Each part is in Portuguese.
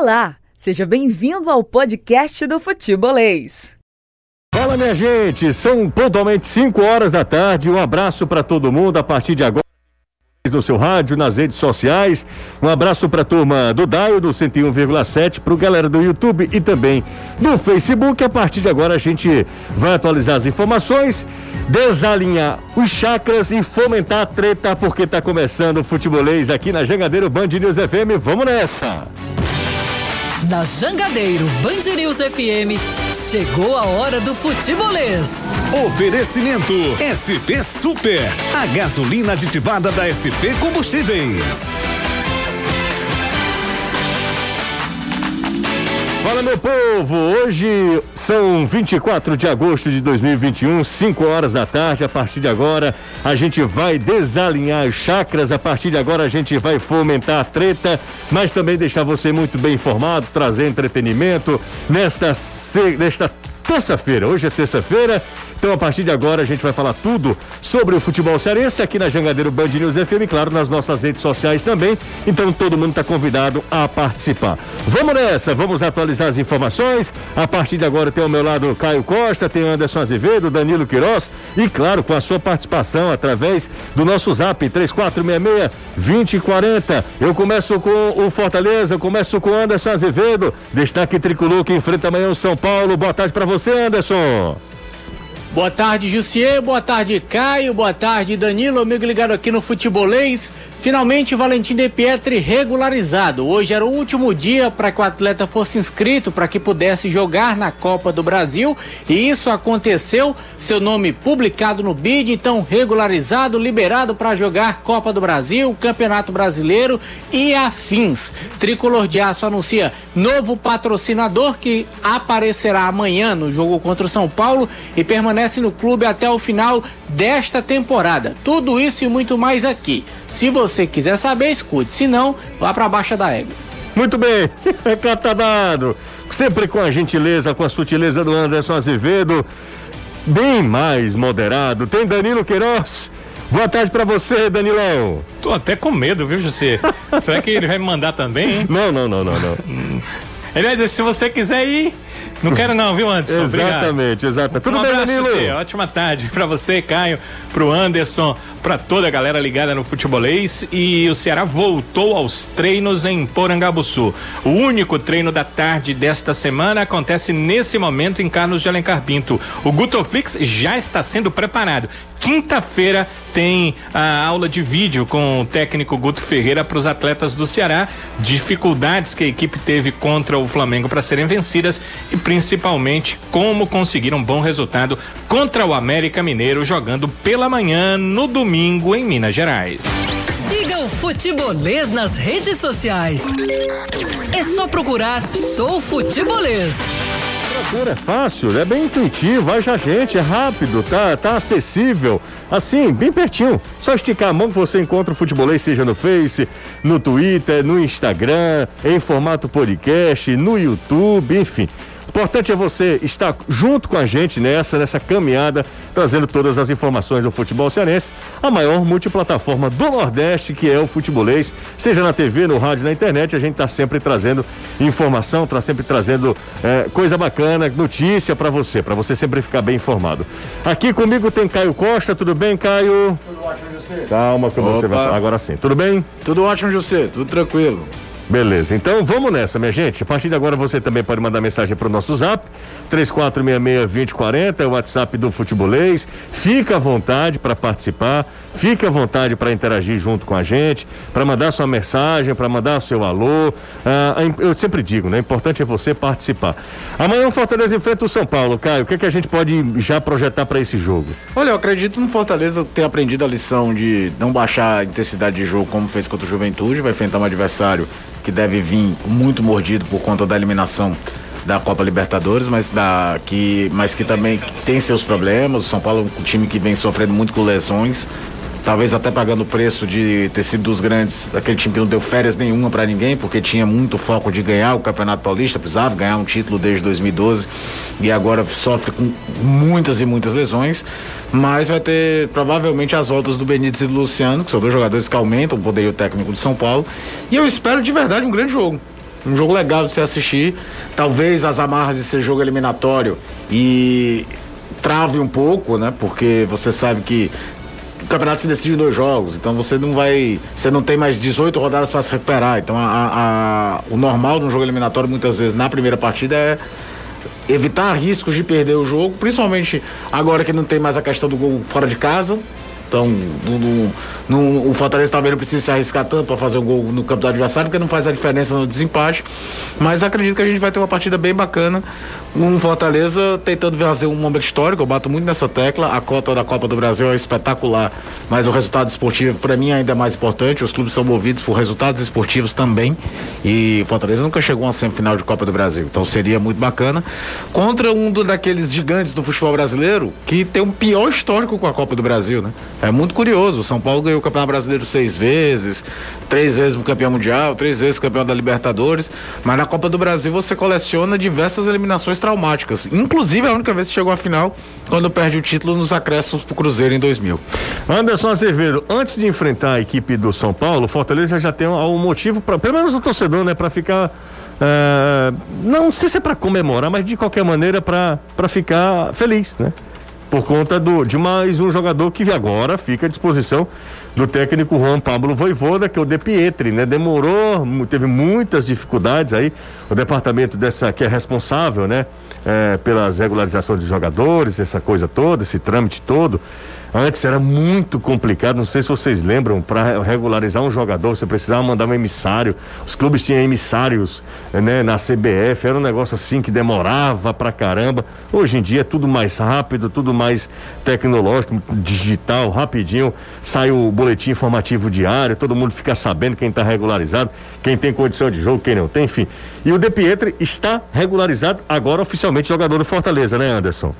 Olá, seja bem-vindo ao podcast do Futebolês. Fala, minha gente, são pontualmente 5 horas da tarde. Um abraço para todo mundo a partir de agora no seu rádio, nas redes sociais. Um abraço para a turma do Daio do 101,7, para o galera do YouTube e também do Facebook. A partir de agora a gente vai atualizar as informações, desalinhar os chakras e fomentar a treta, porque está começando o futebolês aqui na Jangadeiro Band News FM. Vamos nessa! Na Jangadeiro Band News FM, chegou a hora do futebolês. Oferecimento SP Super, a gasolina aditivada da SP Combustíveis. Fala meu povo, hoje são 24 de agosto de 2021, 5 horas da tarde. A partir de agora a gente vai desalinhar as chakras, a partir de agora a gente vai fomentar a treta, mas também deixar você muito bem informado, trazer entretenimento. Nesta, nesta terça-feira. Hoje é terça-feira, então, a partir de agora, a gente vai falar tudo sobre o futebol cearense aqui na Jangadeiro Band News FM, claro, nas nossas redes sociais também. Então, todo mundo está convidado a participar. Vamos nessa, vamos atualizar as informações. A partir de agora, tem ao meu lado Caio Costa, tem Anderson Azevedo, Danilo Queiroz e, claro, com a sua participação através do nosso zap 3466-2040. Eu começo com o Fortaleza, começo com Anderson Azevedo, destaque tricolor que enfrenta amanhã o São Paulo. Boa tarde para você, Anderson. Boa tarde, Jussier. Boa tarde, Caio. Boa tarde, Danilo. Amigo ligado aqui no Futebolês. Finalmente, Valentim De Pietri regularizado. Hoje era o último dia para que o atleta fosse inscrito para que pudesse jogar na Copa do Brasil. E isso aconteceu. Seu nome publicado no BID, então regularizado, liberado para jogar Copa do Brasil, Campeonato Brasileiro e afins. Tricolor de Aço anuncia novo patrocinador que aparecerá amanhã no jogo contra o São Paulo e permanece no clube até o final desta temporada. Tudo isso e muito mais aqui. Se você quiser saber, escute. Se não, vá para baixa da égua. Muito bem, recado tá dado. Sempre com a gentileza, com a sutileza do Anderson Azevedo. Bem mais moderado. Tem Danilo Queiroz. Boa tarde para você, Danilão. Tô até com medo, viu, José? Será que ele vai me mandar também, hein? Não, não, não, não, não. ele vai dizer, se você quiser ir, não quero não, viu, Anderson? Exatamente, exatamente. Tudo um bem, Danilo? Você. Ótima tarde para você, Caio, pro Anderson, para toda a galera ligada no futebolês e o Ceará voltou aos treinos em Porangabuçu. O único treino da tarde desta semana acontece nesse momento em Carlos de Alencar Pinto. O Gutoflix já está sendo preparado Quinta-feira tem a aula de vídeo com o técnico Guto Ferreira para os atletas do Ceará, dificuldades que a equipe teve contra o Flamengo para serem vencidas e principalmente como conseguir um bom resultado contra o América Mineiro jogando pela manhã no domingo em Minas Gerais. Siga o Futebolês nas redes sociais. É só procurar Sou Futebolês é fácil, é bem intuitivo, haja gente, é rápido, tá, tá acessível, assim, bem pertinho. Só esticar a mão que você encontra o futebolês, seja no Face, no Twitter, no Instagram, em formato podcast, no YouTube, enfim. Importante é você estar junto com a gente nessa, nessa caminhada, trazendo todas as informações do futebol cearense, a maior multiplataforma do Nordeste, que é o futebolês, seja na TV, no rádio, na internet, a gente está sempre trazendo informação, está sempre trazendo é, coisa bacana, notícia para você, para você sempre ficar bem informado. Aqui comigo tem Caio Costa, tudo bem, Caio? Tudo ótimo, José. Calma que Opa. você vai agora sim. Tudo bem? Tudo ótimo, José, tudo tranquilo. Beleza, então vamos nessa, minha gente. A partir de agora você também pode mandar mensagem para o nosso zap, 3466-2040, é o WhatsApp do Futebolês. Fica à vontade para participar, fica à vontade para interagir junto com a gente, para mandar sua mensagem, para mandar seu alô. Ah, eu sempre digo, né? O importante é você participar. Amanhã o Fortaleza enfrenta o São Paulo. Caio, o que, é que a gente pode já projetar para esse jogo? Olha, eu acredito no Fortaleza ter aprendido a lição de não baixar a intensidade de jogo como fez contra o Juventude, vai enfrentar um adversário que deve vir muito mordido por conta da eliminação da Copa Libertadores, mas, da, que, mas que também tem seus problemas. O São Paulo é um time que vem sofrendo muito com lesões, talvez até pagando o preço de ter sido dos grandes, aquele time que não deu férias nenhuma para ninguém, porque tinha muito foco de ganhar o Campeonato Paulista, precisava ganhar um título desde 2012 e agora sofre com muitas e muitas lesões. Mas vai ter provavelmente as voltas do Benítez e do Luciano, que são dois jogadores que aumentam o poderio técnico de São Paulo. E eu espero de verdade um grande jogo. Um jogo legal de se assistir. Talvez as amarras de ser jogo eliminatório e trave um pouco, né? Porque você sabe que o campeonato se decide em dois jogos, então você não vai. Você não tem mais 18 rodadas para se recuperar. Então a, a, o normal de um jogo eliminatório, muitas vezes, na primeira partida é evitar riscos de perder o jogo, principalmente agora que não tem mais a questão do gol fora de casa. Então, no, no, o Fortaleza também não precisa se arriscar tanto para fazer um gol no campo do adversário, porque não faz a diferença no desempate. Mas acredito que a gente vai ter uma partida bem bacana. Um Fortaleza tentando fazer um momento histórico, eu bato muito nessa tecla. A cota da Copa do Brasil é espetacular, mas o resultado esportivo, para mim, ainda é mais importante. Os clubes são movidos por resultados esportivos também. E Fortaleza nunca chegou a uma semifinal de Copa do Brasil. Então seria muito bacana. Contra um do, daqueles gigantes do futebol brasileiro que tem um pior histórico com a Copa do Brasil, né? É muito curioso. O São Paulo ganhou o Campeonato Brasileiro seis vezes, três vezes campeão mundial, três vezes campeão da Libertadores. Mas na Copa do Brasil você coleciona diversas eliminações traumáticas. Inclusive a única vez que chegou à final, quando perde o título nos acréscimos pro Cruzeiro em 2000. Anderson Azevedo, antes de enfrentar a equipe do São Paulo, Fortaleza já tem um, motivo para, pelo menos o torcedor, né, para ficar Uh, não sei se é para comemorar, mas de qualquer maneira para ficar feliz, né? por conta do, de mais um jogador que agora fica à disposição do técnico Juan Pablo Voivoda, que é o De Pietri, né? Demorou, teve muitas dificuldades aí, o departamento dessa que é responsável, né? É, pelas regularizações de jogadores, essa coisa toda, esse trâmite todo. Antes era muito complicado, não sei se vocês lembram, para regularizar um jogador, você precisava mandar um emissário. Os clubes tinham emissários né, na CBF, era um negócio assim que demorava pra caramba. Hoje em dia é tudo mais rápido, tudo mais tecnológico, digital, rapidinho. Sai o boletim informativo diário, todo mundo fica sabendo quem está regularizado, quem tem condição de jogo, quem não tem, enfim. E o De Pietri está regularizado agora oficialmente jogador do Fortaleza, né, Anderson?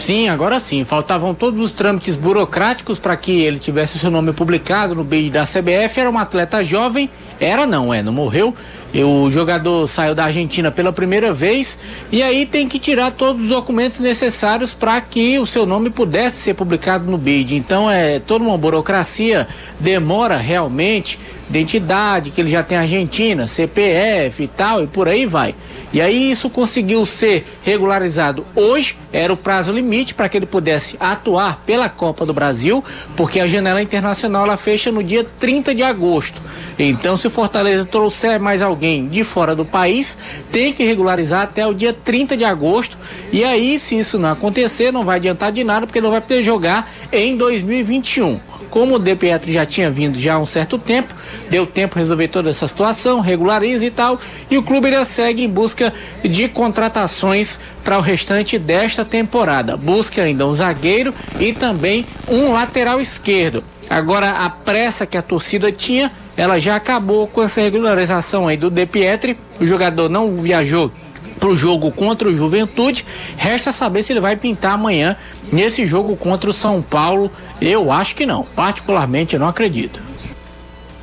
Sim, agora sim. Faltavam todos os trâmites burocráticos para que ele tivesse o seu nome publicado no BID da CBF. Era um atleta jovem. Era não, é, não morreu. O jogador saiu da Argentina pela primeira vez e aí tem que tirar todos os documentos necessários para que o seu nome pudesse ser publicado no BID. Então é toda uma burocracia, demora realmente identidade, que ele já tem Argentina, CPF e tal, e por aí vai. E aí isso conseguiu ser regularizado hoje, era o prazo limite para que ele pudesse atuar pela Copa do Brasil, porque a janela internacional ela fecha no dia 30 de agosto. Então, se o Fortaleza trouxer mais alguém de fora do país, tem que regularizar até o dia 30 de agosto. E aí, se isso não acontecer, não vai adiantar de nada, porque não vai poder jogar em 2021. Como o De Pietro já tinha vindo já há um certo tempo, deu tempo resolver toda essa situação, regulariza e tal, e o clube ainda segue em busca de contratações para o restante desta temporada. Busca ainda um zagueiro e também um lateral esquerdo. Agora a pressa que a torcida tinha, ela já acabou com essa regularização aí do De Pietri. O jogador não viajou para o jogo contra o Juventude. Resta saber se ele vai pintar amanhã nesse jogo contra o São Paulo. Eu acho que não. Particularmente, eu não acredito.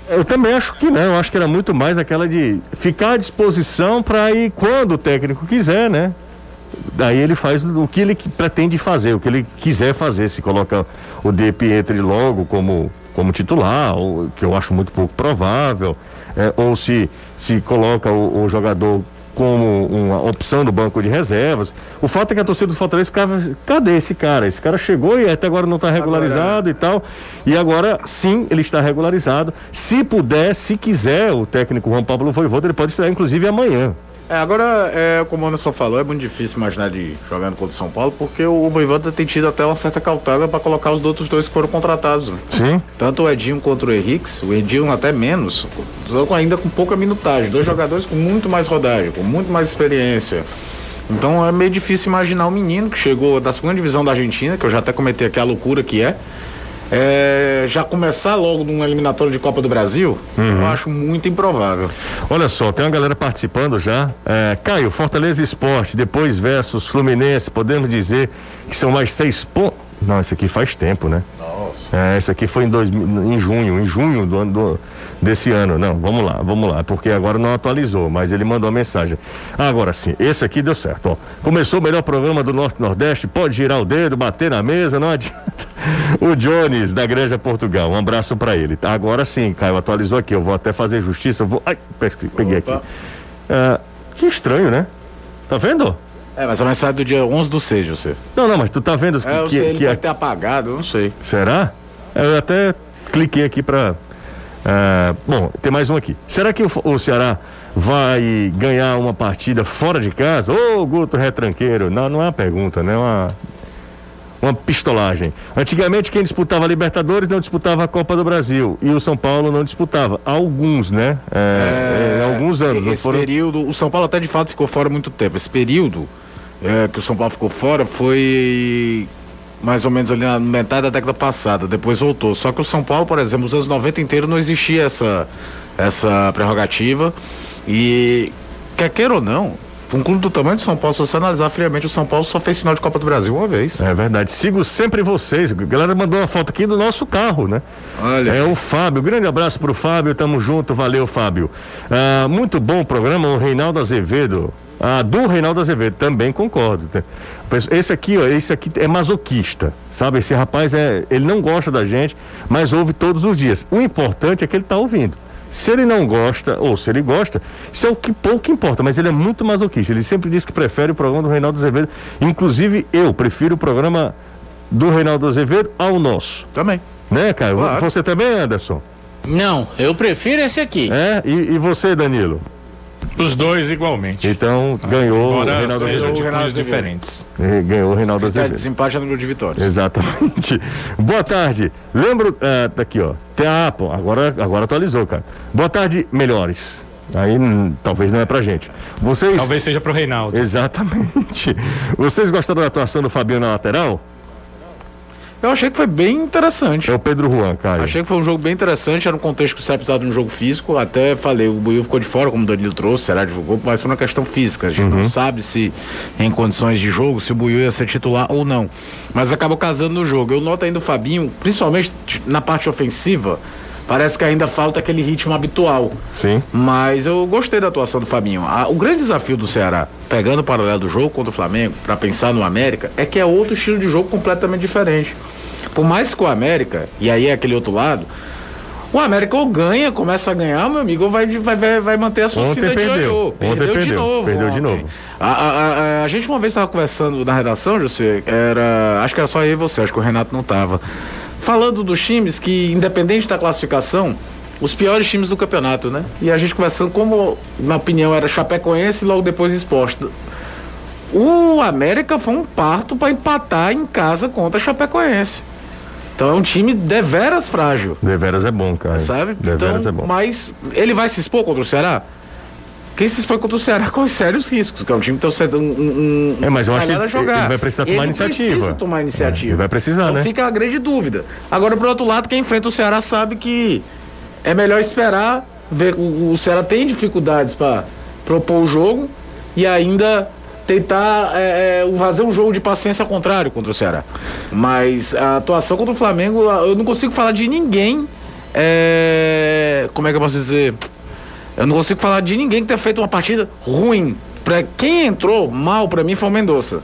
Eu também acho que não. Eu acho que era muito mais aquela de ficar à disposição para ir quando o técnico quiser, né? Daí ele faz o que ele pretende fazer, o que ele quiser fazer. Se coloca o De Pietri logo como, como titular, ou, que eu acho muito pouco provável, é, ou se, se coloca o, o jogador como uma opção do banco de reservas. O fato é que a torcida do Fortaleza ficava, cadê esse cara? Esse cara chegou e até agora não está regularizado agora, e tal. E agora sim, ele está regularizado. Se puder, se quiser, o técnico Juan Pablo Voivoda, ele pode estrear inclusive amanhã. É, agora, é, como o Anderson falou, é muito difícil imaginar de jogando contra o São Paulo, porque o Voivoda tem tido até uma certa cautela para colocar os outros dois que foram contratados. Né? Sim. Tanto o Edinho quanto o Henrique, o Edinho até menos, ainda com pouca minutagem. Dois jogadores com muito mais rodagem, com muito mais experiência. Então é meio difícil imaginar o menino que chegou da segunda divisão da Argentina, que eu já até comentei aqui a loucura que é é, já começar logo numa eliminatória de Copa do Brasil, uhum. eu acho muito improvável. Olha só, tem uma galera participando já. É, Caio, Fortaleza Esporte, depois versus Fluminense, podemos dizer que são mais seis pontos. Não, esse aqui faz tempo, né? Nossa. É, esse aqui foi em, dois, em junho, em junho do do, desse ano. Não, vamos lá, vamos lá, porque agora não atualizou, mas ele mandou a mensagem. agora sim, esse aqui deu certo, ó. Começou o melhor programa do Norte Nordeste, pode girar o dedo, bater na mesa, não adianta. O Jones, da Granja Portugal, um abraço para ele. Agora sim, Caio, atualizou aqui, eu vou até fazer justiça, vou... Ai, peguei Opa. aqui. É, que estranho, né? Tá vendo? É, mas a mensagem do dia 11 do 6, você. Não, não, mas tu tá vendo que, É, eu que, sei, ele que pode ter apagado, eu não sei. Será? Eu até cliquei aqui pra. é, bom, tem mais um aqui. Será que o, o Ceará vai ganhar uma partida fora de casa? Ô, Guto Retranqueiro. Não, não é uma pergunta, né? É uma, uma pistolagem. Antigamente, quem disputava a Libertadores não disputava a Copa do Brasil. E o São Paulo não disputava. Alguns, né? É, é, alguns anos. Esse foram... período, o São Paulo até de fato ficou fora muito tempo. Esse período é, que o São Paulo ficou fora foi mais ou menos ali na metade da década passada, depois voltou. Só que o São Paulo, por exemplo, os anos 90 inteiro não existia essa, essa prerrogativa. E quer queira ou não, um clube do tamanho de São Paulo, se você analisar friamente, o São Paulo só fez final de Copa do Brasil uma vez. É verdade. Sigo sempre vocês. A galera mandou uma foto aqui do nosso carro, né? Olha. É o Fábio. Grande abraço pro Fábio. Tamo junto. Valeu, Fábio. Ah, muito bom o programa, o Reinaldo Azevedo. Ah, do Reinaldo Azevedo, também concordo. Esse aqui, ó, esse aqui é masoquista, sabe? Esse rapaz é, ele não gosta da gente, mas ouve todos os dias. O importante é que ele tá ouvindo. Se ele não gosta, ou se ele gosta, isso é o que pouco importa, mas ele é muito masoquista. Ele sempre diz que prefere o programa do Reinaldo Azevedo. Inclusive, eu prefiro o programa do Reinaldo Azevedo ao nosso. Também. Né, cara? Claro. Você também, Anderson? Não, eu prefiro esse aqui. É? E, e você, Danilo? Os dois igualmente. Então, ganhou o Reinaldo Azevedo. de Reinaldo diferentes. Ganhou o Reinaldo É, Azevedo. desempate é número de vitórias. Exatamente. Boa tarde. Lembro. É, daqui, ó. Tem a Apple. Agora, agora atualizou, cara. Boa tarde, melhores. Aí talvez não é pra gente. Vocês. Talvez seja pro Reinaldo. Exatamente. Vocês gostaram da atuação do Fabinho na lateral? Eu achei que foi bem interessante. É o Pedro Juan, Caio. Achei que foi um jogo bem interessante, era um contexto que você precisava de um jogo físico. Até falei, o Buiu ficou de fora, como o Danilo trouxe, será divulgou, mas foi uma questão física. A gente não sabe se em condições de jogo, se o Buiu ia ser titular ou não. Mas acabou casando no jogo. Eu noto ainda o Fabinho, principalmente na parte ofensiva, parece que ainda falta aquele ritmo habitual. Sim. Mas eu gostei da atuação do Fabinho. O grande desafio do Ceará, pegando o paralelo do jogo contra o Flamengo, para pensar no América, é que é outro estilo de jogo completamente diferente. Por mais que o América, e aí é aquele outro lado, o América ou ganha, começa a ganhar, meu amigo, ou vai, vai, vai, manter a sua Ontem de perdeu. ioiô. Ontem Perdeu, de perdeu. novo. Perdeu de novo. A, a- a- a gente uma vez estava conversando na redação, José, era. Acho que era só eu e você, acho que o Renato não estava. Falando dos times que, independente da classificação, os piores times do campeonato, né? E a gente conversando como, na opinião, era Chapecoense e logo depois exposto. O América foi um parto para empatar em casa contra a Chapecoense. Então é um time deveras frágil, Deveras é bom, cara. sabe? Deveras então, é bom. Mas ele vai se expor contra o Ceará? Quem se expõe contra o Ceará corre sérios riscos, que é um time que tem um, um, um É, mas eu acho que ele- ele vai precisar tomar Ele iniciativa. precisa tomar iniciativa. É, vai precisar, então né? fica a grande dúvida. Agora, por outro lado, quem enfrenta o Ceará sabe que é melhor esperar, ver o, o Ceará tem dificuldades para propor o jogo e ainda tentar é, é, fazer um jogo de paciência ao contrário contra o Ceará. Mas a atuação contra o Flamengo, eu não consigo falar de ninguém. é, como é que eu posso dizer? Eu não consigo falar de ninguém que tenha feito uma partida ruim. Pra quem entrou mal pra mim foi o Mendonça.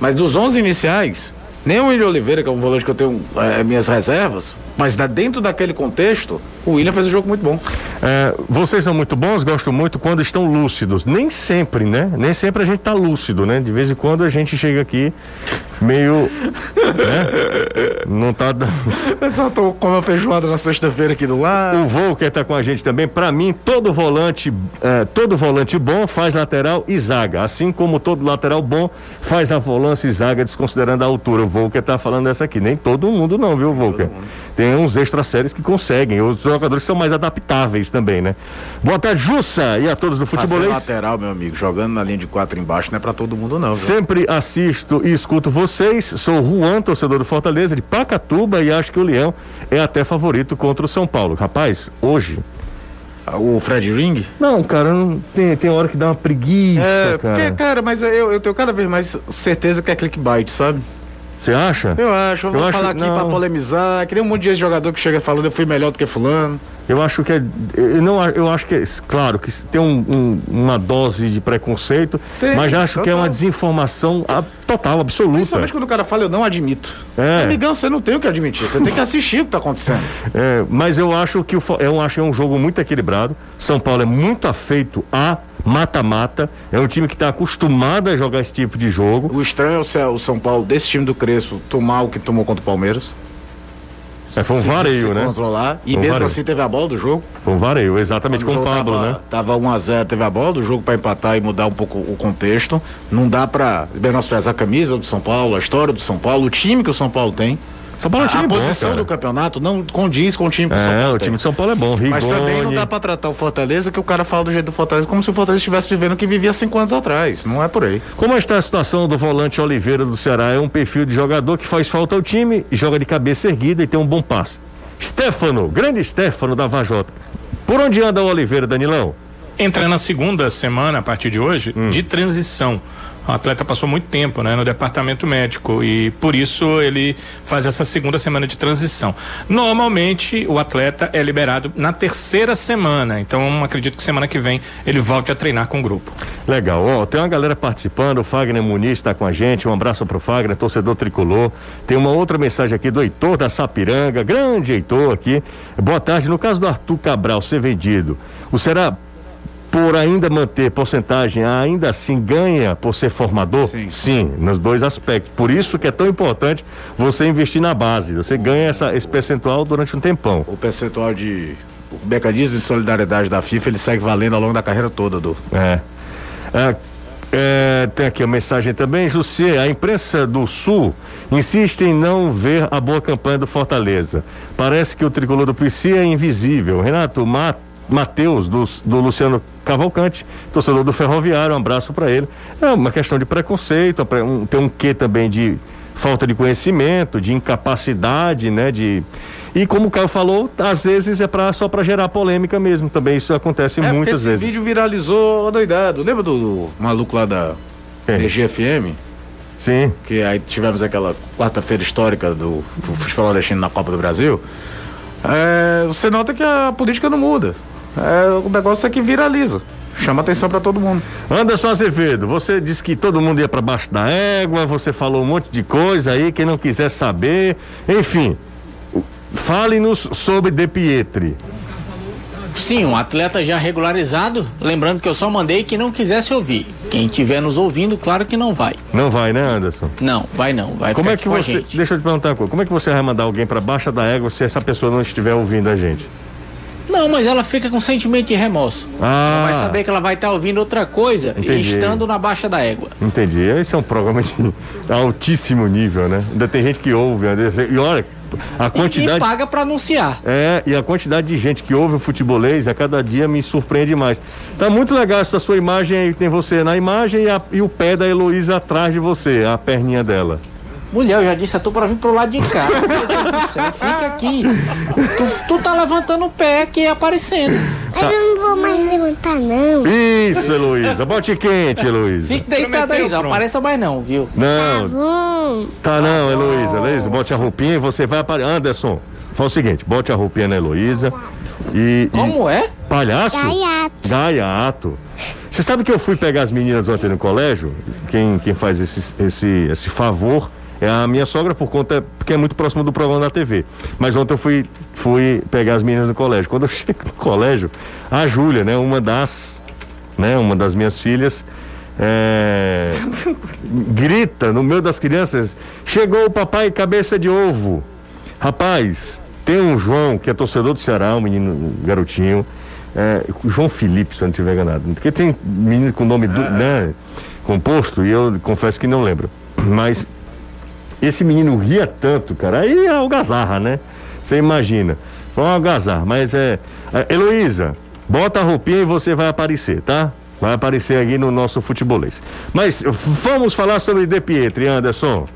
Mas dos 11 iniciais, nem o William Oliveira, que é um volante que eu tenho é, minhas reservas, mas dentro daquele contexto, o William fez um jogo muito bom. É, vocês são muito bons, gosto muito quando estão lúcidos. Nem sempre, né? Nem sempre a gente tá lúcido, né? De vez em quando a gente chega aqui meio. né? Não tá. dando- Eu só tô com uma feijoada na sexta-feira aqui do lado. O Volker tá com a gente também. Pra mim, todo volante, é, todo volante bom faz lateral e zaga. Assim como todo lateral bom faz a volância e zaga, desconsiderando a altura. O Volker tá falando essa aqui. Nem todo mundo, não, viu, Volker? Tem uns extra séries que conseguem. Os jogadores são mais adaptáveis também, né? Boa tarde, Jussa, e a todos do futebolês. lateral, meu amigo, jogando na linha de quatro embaixo não é pra todo mundo não, viu? Sempre assisto e escuto vocês. Sou Juan, torcedor do Fortaleza, de Pacatuba, e acho que o Leão é até favorito contra o São Paulo. Rapaz, hoje. O Fred Ring? Não, cara, não, tem, tem hora que dá uma preguiça, É, cara. porque, cara, mas eu, eu tenho cada vez mais certeza que é clickbait, sabe? Você acha? Eu acho, eu vou Eu acho- falar aqui pra polemizar, que nem um monte de jogador que chega falando eu fui melhor do que fulano. Eu acho que é. Eu, não, eu acho que é. Claro que tem um, um, uma dose de preconceito, tem, mas acho total. que é uma desinformação a, total, absoluta. Principalmente quando o cara fala, eu não admito. É. Amigão, você não tem o que admitir, você tem que assistir o que está acontecendo. É, mas eu acho que o, eu acho que é um jogo muito equilibrado. São Paulo é muito afeito a mata-mata. É um time que está acostumado a jogar esse tipo de jogo. O estranho é o São Paulo, desse time do Crespo, tomar o que tomou contra o Palmeiras. É, foi um se, vareio, se né? controlar. E mesmo vareio. assim teve a bola do jogo. Foi um vareio, exatamente Quando com o Pablo, tava, né? Tava 1x0, teve a bola do jogo para empatar e mudar um pouco o contexto. Não dá para menosprezar a camisa do São Paulo, a história do São Paulo, o time que o São Paulo tem. São Paulo é time a bom, posição cara. do campeonato não condiz com o time que é, o São Paulo o time de São Paulo é bom, Rigoni. Mas também não dá para tratar o Fortaleza que o cara fala do jeito do Fortaleza como se o Fortaleza estivesse vivendo o que vivia cinco anos atrás. Não é por aí. Como está a situação do volante Oliveira do Ceará? É um perfil de jogador que faz falta ao time, joga de cabeça erguida e tem um bom passe. Stefano, grande Stefano da Vajota. Por onde anda o Oliveira, Danilão? Entra na segunda semana, a partir de hoje, hum. de transição. O atleta passou muito tempo né, no departamento médico e por isso ele faz essa segunda semana de transição. Normalmente o atleta é liberado na terceira semana, então acredito que semana que vem ele volte a treinar com o grupo. Legal, ó, tem uma galera participando, o Fagner Muniz está com a gente, um abraço pro Fagner, torcedor tricolor. Tem uma outra mensagem aqui do Heitor da Sapiranga, grande Heitor aqui. Boa tarde, no caso do Arthur Cabral ser vendido, o será por ainda manter porcentagem, ainda assim ganha por ser formador? Sim. Sim, nos dois aspectos. Por isso que é tão importante você investir na base. Você ganha essa, esse percentual durante um tempão. O percentual de o mecanismo de solidariedade da FIFA ele segue valendo ao longo da carreira toda, do. É. é. É, tem aqui a mensagem também, José, a imprensa do Sul insiste em não ver a boa campanha do Fortaleza. Parece que o tricolor do PC é invisível. Renato, mata Matheus, do, do Luciano Cavalcante, torcedor do Ferroviário, um abraço para ele. É uma questão de preconceito, um, tem um quê também de falta de conhecimento, de incapacidade, né? De... E como o Caio falou, às vezes é pra, só para gerar polêmica mesmo. Também isso acontece é, muitas esse vezes. Esse vídeo viralizou doidado. Lembra do, do maluco lá da EGFM? Sim. Que aí tivemos aquela quarta-feira histórica do futebol nordestino na Copa do Brasil. É, você nota que a política não muda. É, o negócio é que viraliza. Chama atenção para todo mundo. Anderson Azevedo, você disse que todo mundo ia para baixo da égua, você falou um monte de coisa aí, quem não quiser saber. Enfim, fale-nos sobre De Pietri. Sim, um atleta já regularizado. Lembrando que eu só mandei que não quisesse ouvir. Quem estiver nos ouvindo, claro que não vai. Não vai, né, Anderson? Não, vai não. Vai como é que você? Deixa eu te perguntar uma coisa. Como é que você vai mandar alguém para baixa da égua se essa pessoa não estiver ouvindo a gente? Não, mas ela fica com sentimento de remorso. Ah. Ela vai saber que ela vai estar tá ouvindo outra coisa estando na baixa da égua. Entendi. Esse é um programa de altíssimo nível, né? Ainda tem gente que ouve. E olha, a quantidade. E, paga para anunciar. É, e a quantidade de gente que ouve o futebolês a cada dia me surpreende mais. Tá muito legal essa sua imagem aí, tem você na imagem e, a, e o pé da Heloísa atrás de você, a perninha dela. Mulher, eu já disse a tu para vir pro lado de cá. Meu Deus do céu, fica aqui. Tu, tu tá levantando o pé aqui aparecendo. Tá. Eu não vou mais levantar, não. Isso, Heloísa. Bote quente, Heloísa. Fique deitada aí, não apareça mais não, viu? Não. Tá bom. Tá não, Heloísa. Heloísa, bote a roupinha e você vai aparecer. Anderson, faz o seguinte, bote a roupinha na Heloísa e... Como e... é? Palhaço? Gaiato. Gaiato. Você sabe que eu fui pegar as meninas ontem no colégio? Quem, quem faz esse, esse, esse favor a minha sogra por conta, porque é muito próximo do programa da TV. Mas ontem eu fui, fui pegar as meninas no colégio. Quando eu chego no colégio, a Júlia, né, uma das, né, uma das minhas filhas, é, grita no meio das crianças: chegou o papai cabeça de ovo. Rapaz, tem um João que é torcedor do Ceará, um menino, um garotinho, é, João Felipe, se eu não estiver enganado. Porque tem menino com nome do, né, composto e eu confesso que não lembro. Mas esse menino ria tanto, cara. Aí é algazarra, né? Você imagina. Foi uma algazarra, mas é. é Heloísa, bota a roupinha e você vai aparecer, tá? Vai aparecer aqui no nosso futebolês. Mas vamos falar sobre De Pietri, Anderson.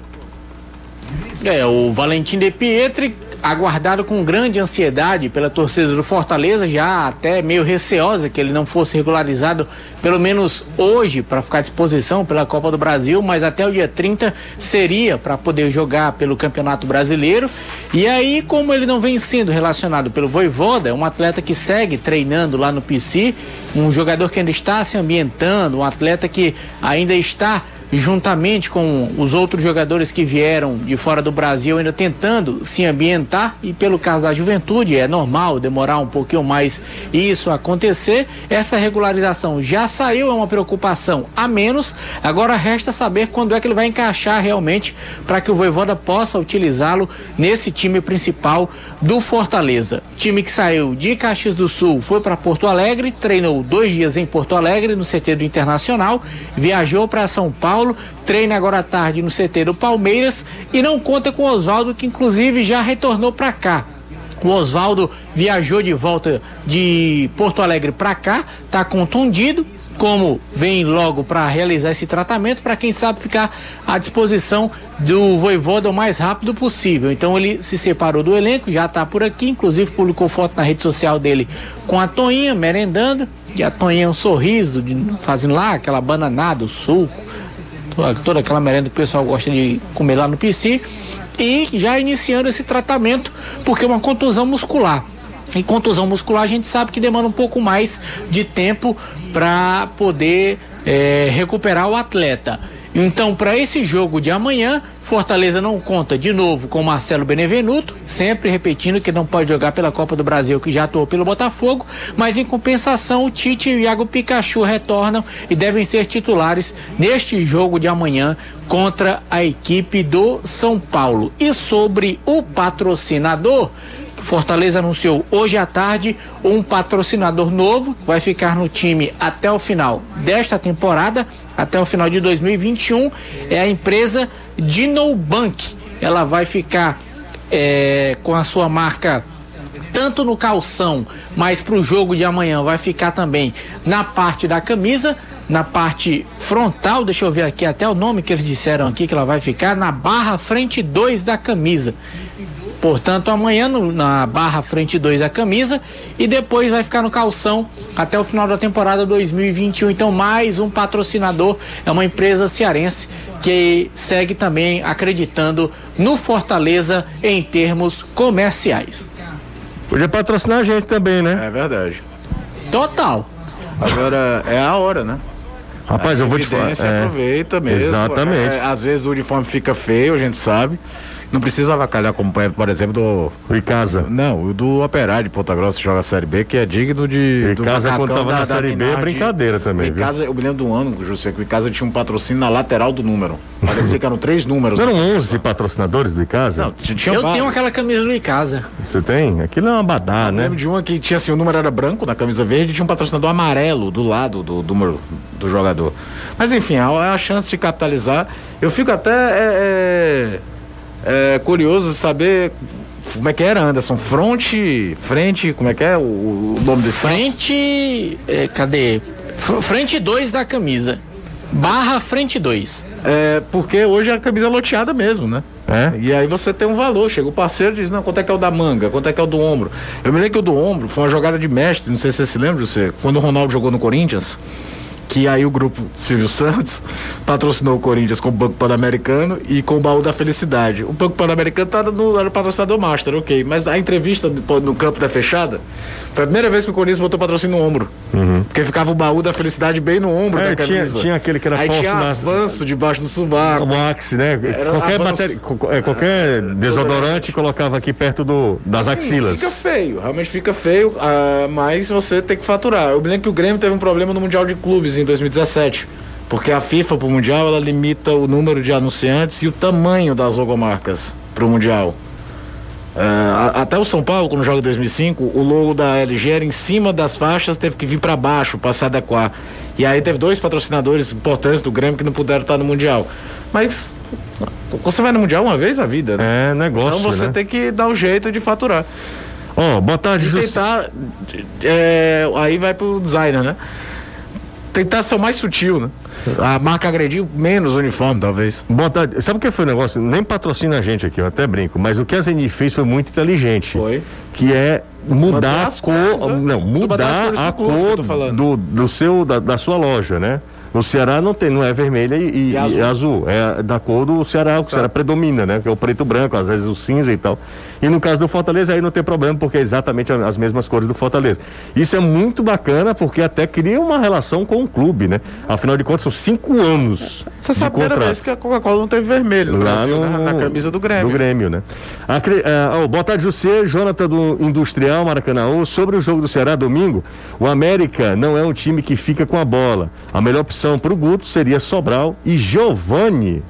É, o Valentim De Pietri, aguardado com grande ansiedade pela torcida do Fortaleza, já até meio receosa que ele não fosse regularizado pelo menos hoje, para ficar à disposição pela Copa do Brasil, mas até o dia 30 seria para poder jogar pelo Campeonato Brasileiro. E aí, como ele não vem sendo relacionado pelo Voivoda, é um atleta que segue treinando lá no PC, um jogador que ainda está se ambientando, um atleta que ainda está juntamente com os outros jogadores que vieram de fora do Brasil, ainda tentando se ambientar. E pelo caso da juventude, é normal demorar um pouquinho mais isso acontecer. Essa regularização já saiu, é uma preocupação a menos. Agora resta saber quando é que ele vai encaixar realmente para que o Voivoda possa utilizá-lo nesse time principal do Fortaleza. Time que saiu de Caxias do Sul foi para Porto Alegre, treinou dois dias em Porto Alegre, no CT do Internacional, viajou para São Paulo Paulo, treina agora à tarde no CT do Palmeiras e não conta com Oswaldo, que inclusive já retornou para cá. O Oswaldo viajou de volta de Porto Alegre para cá, está contundido, como vem logo para realizar esse tratamento, para quem sabe ficar à disposição do Voivoda o mais rápido possível. Então ele se separou do elenco, já está por aqui, inclusive publicou foto na rede social dele com a Toinha merendando, e a Toinha um sorriso, de, fazendo lá aquela bananada, o suco toda aquela merenda que o pessoal gosta de comer lá no PC, e já iniciando esse tratamento, porque é uma contusão muscular. E contusão muscular a gente sabe que demanda um pouco mais de tempo para poder é, recuperar o atleta. Então, para esse jogo de amanhã, Fortaleza não conta de novo com Marcelo Benevenuto, sempre repetindo que não pode jogar pela Copa do Brasil, que já atuou pelo Botafogo, mas em compensação, o Tite e o Iago Pikachu retornam e devem ser titulares neste jogo de amanhã contra a equipe do São Paulo. E sobre o patrocinador, Fortaleza anunciou hoje à tarde um patrocinador novo, vai ficar no time até o final desta temporada, até o final de 2021. É a empresa Dinobank. Ela vai ficar é, com a sua marca tanto no calção, mas para o jogo de amanhã vai ficar também na parte da camisa, na parte frontal, deixa eu ver aqui até o nome que eles disseram aqui que ela vai ficar na barra frente 2 da camisa. Portanto, amanhã no, na barra frente 2 a camisa e depois vai ficar no calção até o final da temporada 2021. Então, mais um patrocinador é uma empresa cearense que segue também acreditando no Fortaleza em termos comerciais. Podia patrocinar a gente também, né? É verdade. Total. Agora é a hora, né? Rapaz, a eu vou te falar. É, aproveita mesmo. Exatamente. É, às vezes o uniforme fica feio, a gente sabe. Não precisa avacalhar como, por exemplo, do. O Icasa. Não, o do Operário de Ponta Grossa joga a Série B, que é digno de. O Icasa, quando tava da, na Série B, é brincadeira também. O Icasa, eu me lembro do ano, José, que o Icasa tinha um patrocínio na lateral do número. Parecia que eram três números. Eram 11 patrocinadores do Icasa? Não, tinha Eu vários. tenho aquela camisa do Icasa. Você tem? Aquilo é uma badá, eu né? Eu lembro de uma que tinha assim, o número era branco na camisa verde e tinha um patrocinador amarelo do lado do número do, do jogador. Mas enfim, é a chance de capitalizar. Eu fico até. É, é é, curioso saber como é que era, Anderson? Fronte, frente, como é que é o, o nome desse Frente, é, cadê? frente 2 da camisa. Barra frente 2. É, porque hoje a camisa é loteada mesmo, né? É? E aí você tem um valor. Chega o parceiro e diz, não, quanto é que é o da manga? Quanto é que é o do ombro? Eu me lembro que o do ombro foi uma jogada de mestre, não sei se você se lembra, você, quando o Ronaldo jogou no Corinthians que aí o grupo Silvio Santos patrocinou o Corinthians com o Banco Pan-Americano e com o Baú da Felicidade. O Banco Pan-Americano tá no, era o patrocinador master, ok. Mas a entrevista no campo da fechada foi a primeira vez que o Corinthians botou patrocínio no ombro. Uhum. Porque ficava o Baú da Felicidade bem no ombro é, da camisa. Tinha, tinha aquele que era Aí tinha na... avanço debaixo do subaco. O axe, né? Era qualquer, matéria, é, qualquer desodorante colocava aqui perto do, das assim, axilas. Fica feio, realmente fica feio, uh, mas você tem que faturar. Eu me lembro que o Grêmio teve um problema no Mundial de Clubes em 2017. Porque a FIFA para o Mundial ela limita o número de anunciantes e o tamanho das logomarcas para o Mundial. Uh, até o São Paulo, quando joga em 2005, o logo da LG era em cima das faixas, teve que vir para baixo para se adequar. E aí teve dois patrocinadores importantes do Grêmio que não puderam estar no Mundial. Mas você vai no Mundial uma vez na vida, né? É, negócio. Então você né? tem que dar o um jeito de faturar. Ó, oh, boa tarde, e tentar, é, Aí vai pro designer, né? Tentar ser o mais sutil, né? A marca agrediu menos o uniforme, talvez. Boa tarde. Sabe o que foi o negócio? Nem patrocina a gente aqui, eu até brinco, mas o que a Zeni fez foi muito inteligente. Foi. Que é mudar a cor, cores, né? não, Mudar a cor do, do seu, da, da sua loja, né? O Ceará não tem, não é vermelha e, e- E azul. e azul. É da cor do Ceará, o que o Ceará predomina, né? Que é o preto branco, às vezes o cinza e tal. E no caso do Fortaleza aí não tem problema, porque é exatamente as mesmas cores do Fortaleza. Isso é muito bacana, porque até cria uma relação com o clube, né? Afinal de contas, são cinco anos. Você sabe a primeira vez que a Coca-Cola não teve vermelho no Lá Brasil, no- né? na camisa do Grêmio. Do Grêmio, né? Acre- é, ó, boa tarde, José, Jonathan do Industrial Maracanã. Sobre o jogo do Ceará domingo, o América não é um time que fica com a bola. A melhor opção para o Guto seria Sobral e Giovani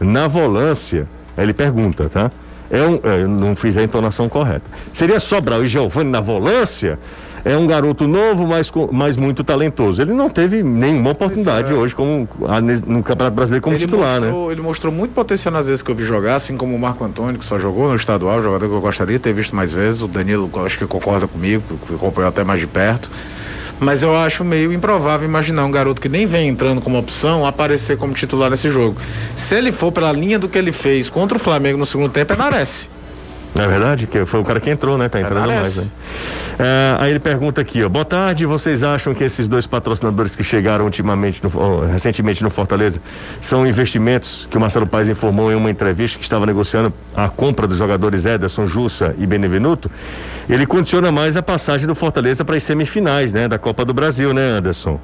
na volância. Ele pergunta, tá? É um, eu não fiz a entonação correta. Seria Sobral e Giovani na volância? É um garoto novo, mas, mas muito talentoso. Ele não teve nenhuma oportunidade é. hoje como, no Campeonato Brasileiro como ele titular, né? mostrou, Ele mostrou muito potencial nas vezes que eu vi jogar, assim como o Marco Antônio, que só jogou no estadual, jogador que eu gostaria de ter visto mais vezes. O Danilo, acho que concorda comigo, que acompanhou até mais de perto. Mas eu acho meio improvável imaginar um garoto que nem vem entrando como opção aparecer como titular nesse jogo. Se ele for pela linha do que ele fez contra o Flamengo no segundo tempo, é Nares. Não é verdade? Que foi o cara que entrou, né? Tá entrando mais, parece. né? É, aí ele pergunta aqui, ó. Boa tarde, vocês acham que esses dois patrocinadores que chegaram ultimamente, no- ó, recentemente no Fortaleza, são investimentos que o Marcelo Paes informou em uma entrevista que estava negociando a compra dos jogadores Ederson, Jussa e Benevenuto? Ele condiciona mais a passagem do Fortaleza para as semifinais, né? Da Copa do Brasil, né, Anderson?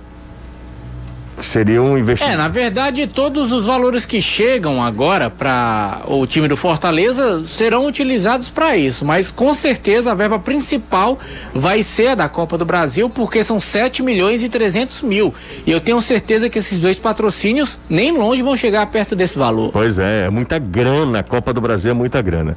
Seria um É, investimento. na verdade, todos os valores que chegam agora para o time do Fortaleza serão utilizados para isso, mas com certeza a verba principal vai ser a da Copa do Brasil, porque são 7 milhões e 300 mil. E eu tenho certeza que esses dois patrocínios nem longe vão chegar perto desse valor. Pois é, é muita grana. A Copa do Brasil é muita grana.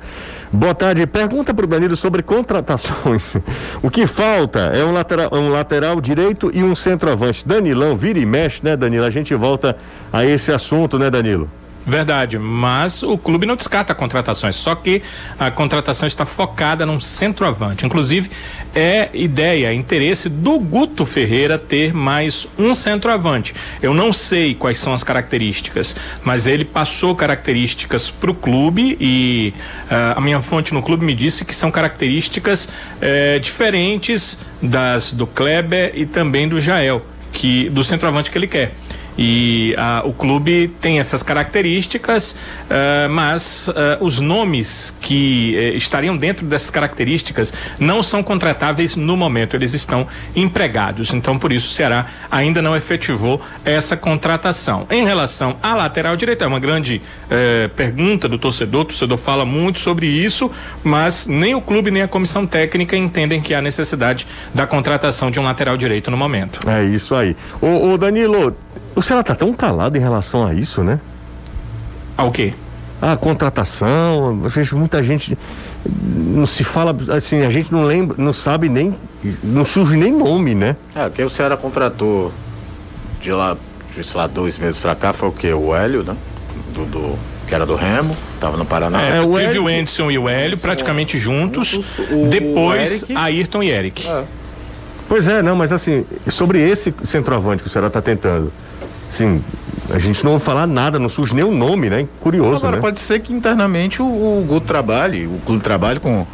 Boa tarde. Pergunta para o Danilo sobre contratações. O que falta é um lateral, um lateral direito e um centroavante. Danilão, vira e mexe, né, Danilo? A gente volta a esse assunto, né, Danilo? Verdade, mas o clube não descarta contratações, só que a contratação está focada num centroavante. Inclusive, é ideia, interesse do Guto Ferreira ter mais um centroavante. Eu não sei quais são as características, mas ele passou características para o clube e ah, a minha fonte no clube me disse que são características eh, diferentes das do Kleber e também do Jael, que do centroavante que ele quer. E ah, o clube tem essas características, ah, mas ah, os nomes que eh, estariam dentro dessas características não são contratáveis no momento, eles estão empregados. Então, por isso, o Ceará ainda não efetivou essa contratação. Em relação à lateral direita, é uma grande eh, pergunta do torcedor, o torcedor fala muito sobre isso, mas nem o clube nem a comissão técnica entendem que há necessidade da contratação de um lateral direito no momento. É isso aí. Ô, ô, Danilo, o Ceará tá tão calado em relação a isso, né? Ao quê? A contratação, eu vejo muita gente não se fala assim, a gente não lembra, não sabe nem, não surge nem nome, né? É, quem o Ceará contratou de lá, de, sei lá, dois meses pra cá foi o quê? O Hélio, né? Do, do- que era do Remo, tava no Paraná. É, É, o teve Eric- o Anderson e o Hélio praticamente juntos. juntos, o- depois, o Eric- Ayrton e Eric. É. Pois é, não, mas assim, sobre esse centroavante que o Ceará tá tentando, assim, a gente não ouve falar nada, não surge nem o nome, né? Curioso, Agora, né? pode ser que internamente o, o Guto trabalhe, o clube trabalhe com.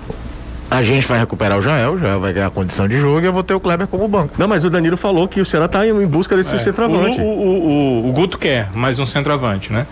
A gente vai recuperar o Jael, o Jael vai ganhar condição de jogo e eu vou ter o Kleber como banco. Não, mas o Danilo falou que o Ceará tá em busca desse centroavante. O, o, o, o Guto quer mais um centroavante, né?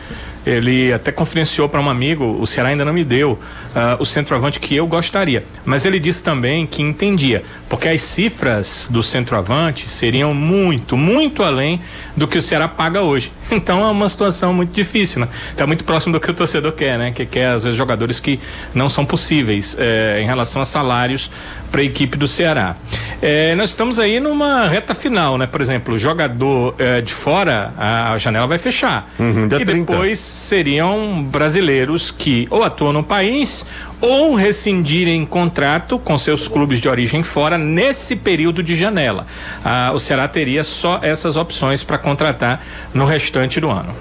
Ele até confidenciou para um amigo, o Ceará ainda não me deu ah, o centroavante que eu gostaria. Mas ele disse também que entendia, porque as cifras do centroavante seriam muito, muito além do que o Ceará paga hoje. Então é uma situação muito difícil, né? Tá muito próximo do que o torcedor quer, né? Que quer, às vezes, jogadores que não são possíveis eh, em relação a salários para a equipe do Ceará. Eh, nós estamos aí numa reta final, né? Por exemplo, o jogador eh, de fora, a janela vai fechar. Uhum, e 30. depois seriam brasileiros que ou atuam no país ou rescindirem contrato com seus clubes de origem fora nesse período de janela. Ah, o Ceará teria só essas opções para contratar no restante do ano.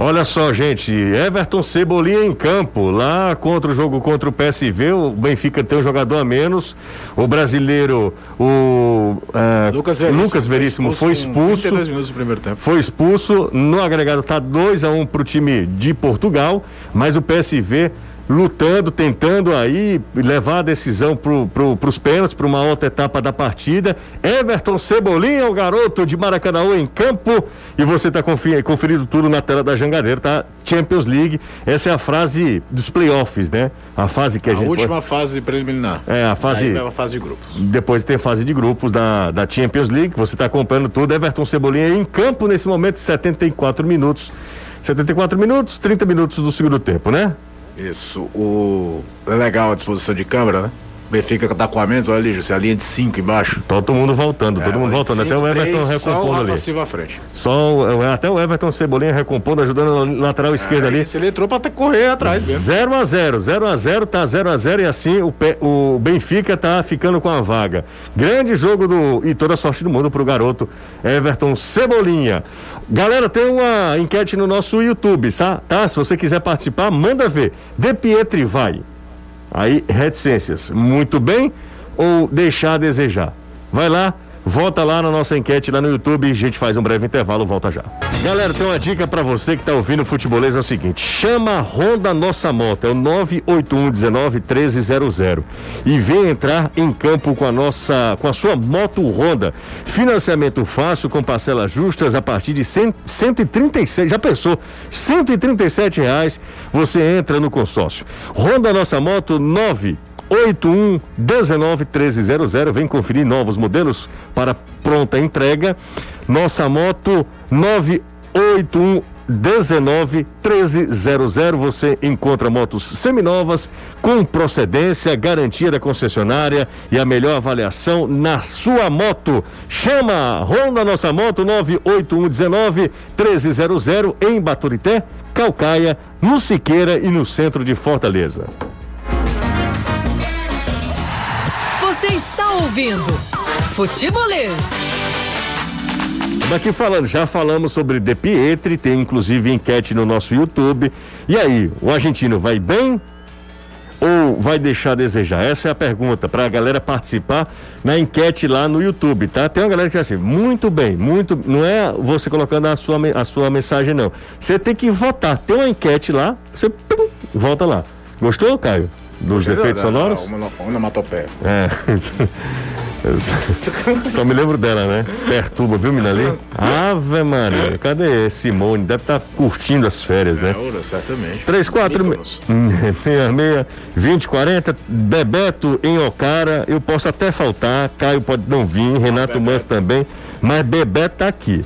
Olha só, gente, Everton Cebolinha em campo, lá contra o jogo contra o PSV, o Benfica tem um jogador a menos, o brasileiro, o uh, Lucas Veríssimo, Lucas Veríssimo foi expulso, foi expulso primeiro tempo. foi expulso, no agregado tá 2 a 1 um pro time de Portugal, mas o PSV lutando, tentando aí levar a decisão pro, pro, pros pênaltis, para uma outra etapa da partida. Everton Cebolinha, o garoto de Maracanã em campo. E você está conferindo tudo na tela da Jangadeira, tá? Champions League. Essa é a frase dos playoffs, né? A fase que a, A gente. última fase preliminar. É, a fase. Aí a fase de grupos. Depois tem fase de grupos da, da Champions League, você está acompanhando tudo. Everton Cebolinha em campo nesse momento, 74 minutos. 74 minutos, 30 minutos do segundo tempo, né? Isso. O... Legal a disposição de câmera, né? Benfica tá com a menos, olha ali, José, a linha de 5 embaixo. Todo mundo voltando, todo É, mundo linha de voltando. Até cinco, o Everton três, Só o recompondo Rafa ali. Silva à frente. Só o- até o Everton Cebolinha recompondo, ajudando na lateral esquerda ali. Ele entrou pra até correr atrás mesmo. 0 a 0 0 a 0 tá 0 a 0 e assim o, o Benfica tá ficando com a vaga. Grande jogo do e toda a sorte do mundo pro garoto Everton Cebolinha. Galera, tem uma enquete no nosso YouTube, tá? tá? Se você quiser participar, manda ver. De Pietri vai. Aí, reticências. Muito bem ou deixar a desejar? Vai lá, volta lá na nossa enquete lá no YouTube, a gente faz um breve intervalo, volta já. Galera, tem uma dica pra você que tá ouvindo o futebolês, é o seguinte, chama a Honda Nossa Moto, é o 981191300 e vem entrar em campo com a nossa, com a sua moto Honda. Financiamento fácil com parcelas justas a partir de 100, 137, já pensou? 137 reais, você entra no consórcio. Honda Nossa Moto 9 81 19 1300. Vem conferir novos modelos para pronta entrega. Nossa moto 981 19 1300. Você encontra motos seminovas com procedência, garantia da concessionária e a melhor avaliação na sua moto. Chama Honda Nossa Moto 981 19 1300 em Baturité, Calcaia, no Siqueira e no centro de Fortaleza. Ouvindo Futebolês. Daqui falando, já falamos sobre De Pietri, tem inclusive enquete no nosso YouTube. E aí, o argentino vai bem ou vai deixar a desejar? Essa é a pergunta para a galera participar na enquete lá no YouTube, tá? Tem uma galera que diz assim, muito bem, muito, não é você colocando a sua, a sua mensagem não. Você tem que votar. Tem uma enquete lá, você pum, volta lá. Gostou, Caio? Dos efeitos sonoros? Uma onomatopeia. É. Só- me lembro dela, né? Perturba, viu, menina ali? Ave Maria, cadê Simone? Deve estar curtindo as férias, né? Ouro, certamente. 3, 4, Mykonos. 66, 20, 40, Bebeto em Ocara, eu posso até faltar, Caio pode não vir, Renato Mans também, mas Bebeto tá aqui.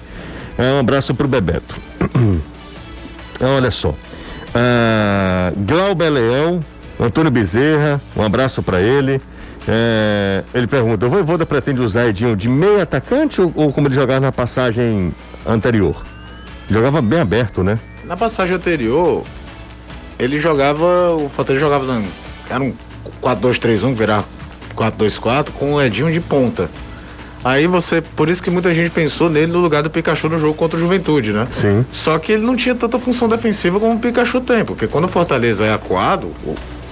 É, um abraço pro Bebeto. Olha só. Ah, Glauber Leão, Antônio Bezerra, um abraço para ele. É, ele pergunta: o Voivoda pretende usar Edinho de meio atacante ou, ou como ele jogava na passagem anterior? Jogava bem aberto, né? Na passagem anterior, ele jogava. O Fortaleza jogava. Era um 4-2-3-1, virar 4-2-4, com o Edinho de ponta. Aí você. Por isso que muita gente pensou nele no lugar do Pikachu no jogo contra o Juventude, né? Sim. Só que ele não tinha tanta função defensiva como o Pikachu tem, porque quando o Fortaleza é acuado,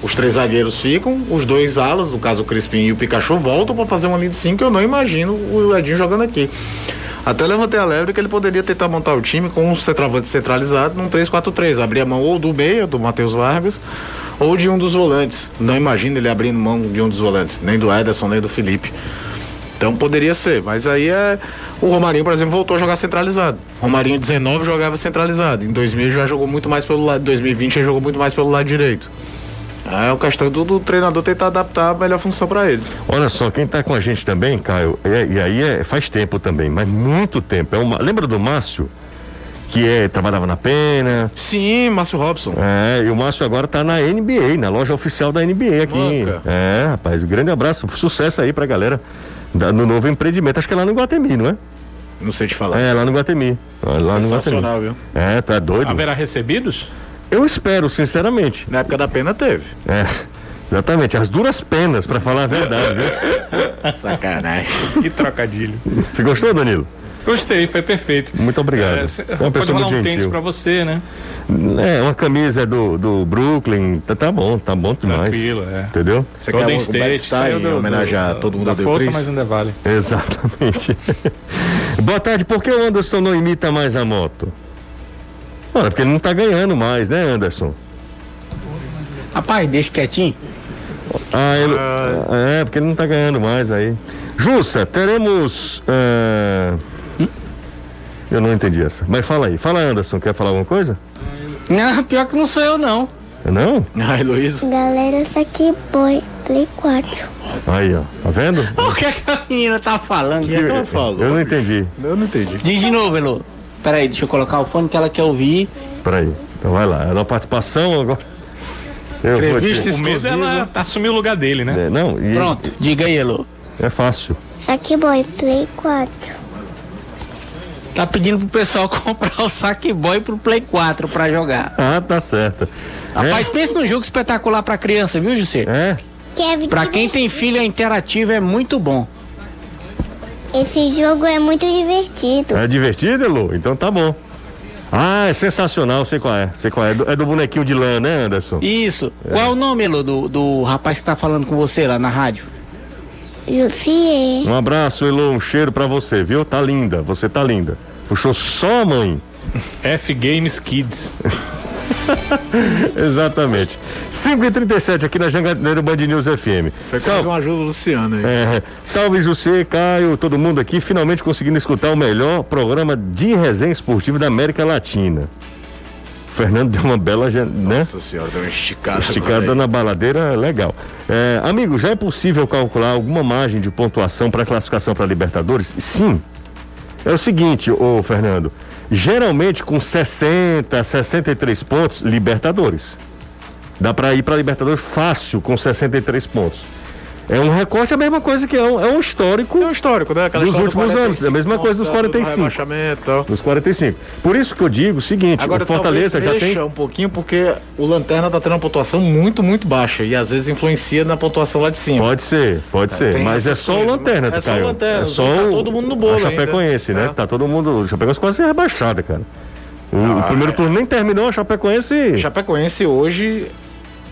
os três zagueiros ficam, os dois alas, no caso o Crispim e o Pikachu, voltam para fazer uma linha de cinco. Eu não imagino o Edinho jogando aqui. Até levantei a lebre que ele poderia tentar montar o time com um centroavante centralizado num 3-4-3. Abrir a mão ou do meia, do Matheus Vargas, ou de um dos volantes. Não imagino ele abrindo mão de um dos volantes, nem do Ederson, nem do Felipe. Então poderia ser, mas aí é. O Romarinho, por exemplo, voltou a jogar centralizado. Romarinho 19 jogava centralizado. Em 2000 já jogou muito mais pelo lado. 2020 já jogou muito mais pelo lado direito. É o questão do, do treinador tentar adaptar a melhor função para ele. Olha só, quem tá com a gente também, Caio, é- e aí é, faz tempo também, mas muito tempo. É uma, lembra do Márcio? Que é, trabalhava na pena. Sim, Márcio Robson. É, e o Márcio agora tá na NBA, na loja oficial da NBA aqui. Manca. É, rapaz, um grande abraço, sucesso aí pra galera da- no novo empreendimento. Acho que é lá no Guatemi, não é? Não sei te falar. É, lá no Guatemi. Lá no Guatemi. Sensacional, viu? É, tá doido? Haverá recebidos? Eu espero, sinceramente. Na época da pena teve. É, exatamente, as duras penas, pra falar a verdade, viu? Sacanagem. Que trocadilho. Você gostou, Danilo? Gostei, foi perfeito. Muito obrigado. É, É uma pode pessoa rolar um tênis pra você, né? É, uma camisa do, do Brooklyn, tá, tá bom, tá bom demais. Tranquilo, é. Entendeu? Você Golden quer um State Style saiu do, a todo mundo da o força, Chris? mas ainda vale. Exatamente. Boa tarde, por que o Anderson não imita mais a moto? Ora, porque ele não tá ganhando mais, né, Anderson? Rapaz, deixa quietinho. Ah, ele, é, porque ele não tá ganhando mais aí. Jussa, teremos. é, Eu não entendi essa. Mas fala aí. Fala, Anderson, quer falar alguma coisa? Não, pior que não sou eu, não. Não? Ai, Luiz. Galera, tá aqui, boy. Play 4. Aí, ó. Tá vendo? O que, é que a menina tá falando? que ela falou? Eu não entendi. Eu não entendi. Diz de novo, Elô. Peraí, deixa eu colocar o fone que ela quer ouvir. Peraí. Então vai lá. É uma participação agora. Eu vou Entrevista te- O medo é ela assumir o lugar dele, né? É, não, e Pronto, diga aí, Elô. é fácil. Saque boy, Play 4. Tá pedindo pro pessoal comprar o Saque Boy pro Play 4 pra jogar. Ah, tá certo. Rapaz, pense num jogo espetacular pra criança, viu, José? É? Pra quem tem filho, a interativa é muito bom. Esse jogo é muito divertido. É divertido, Elu? Então tá bom. Ah, é sensacional, sei qual é. Sei qual é. É do, é do bonequinho de lã, né, Anderson? Isso. Qual é o nome, Elô, do, do rapaz que tá falando com você lá na rádio? Jussier. Um abraço, Elu, um cheiro pra você, viu? Tá linda, você tá linda. Puxou só a mãe. F Games Kids. Exatamente. 5h37 aqui na Jangadeiro Band News FM. Foi Sal- uma ajuda Luciano aí. É, salve José, Caio, todo mundo aqui, finalmente conseguindo escutar o melhor programa de resenha esportiva da América Latina. O Fernando deu uma bela, né? Nossa senhora, deu uma esticada. Esticada na baladeira, legal. É, amigo, já é possível calcular alguma margem de pontuação para classificação para Libertadores? Sim. É o seguinte, ô Fernando, geralmente com 60, 63 pontos, Libertadores. Dá para ir para Libertadores fácil com 63 pontos. É um recorte, a mesma coisa que é um, é um histórico É um histórico, né? Aquela Dos história do últimos anos, 45, a mesma coisa dos do 45. rebaixamento e tal. dos 45. Por isso que eu digo o seguinte, Agora, o Fortaleza já tem um pouquinho porque o Lanterna tá tendo uma pontuação muito, muito baixa e às vezes influencia na pontuação lá de cima. Pode ser, pode ser. tem Mas é só o Lanterna, é só o. Lanterna, É só tá o- todo mundo no bolo A Chapecoense, ainda, né? né? Tá todo mundo. O Chapecoense quase ser rebaixada, cara. O, o primeiro é. turno nem terminou, a Chapecoense. Chapecoense hoje.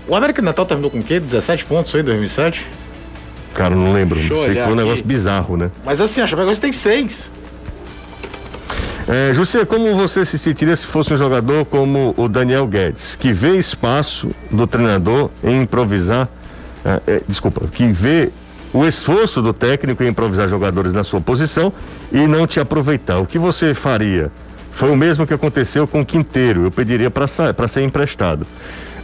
O América Natal terminou com o quê? 17 pontos foi em 2007? Cara, não lembro. Sei que foi um negócio bizarro, né? Mas assim, a Chapecoense tem 6. É, José, como você se sentiria se fosse um jogador como o Daniel Guedes, que vê espaço do treinador em improvisar, é, é, desculpa, que vê o esforço do técnico em improvisar jogadores na sua posição e não te aproveitar? O que você faria? Foi o mesmo que aconteceu com o Quinteiro. Eu pediria para ser emprestado.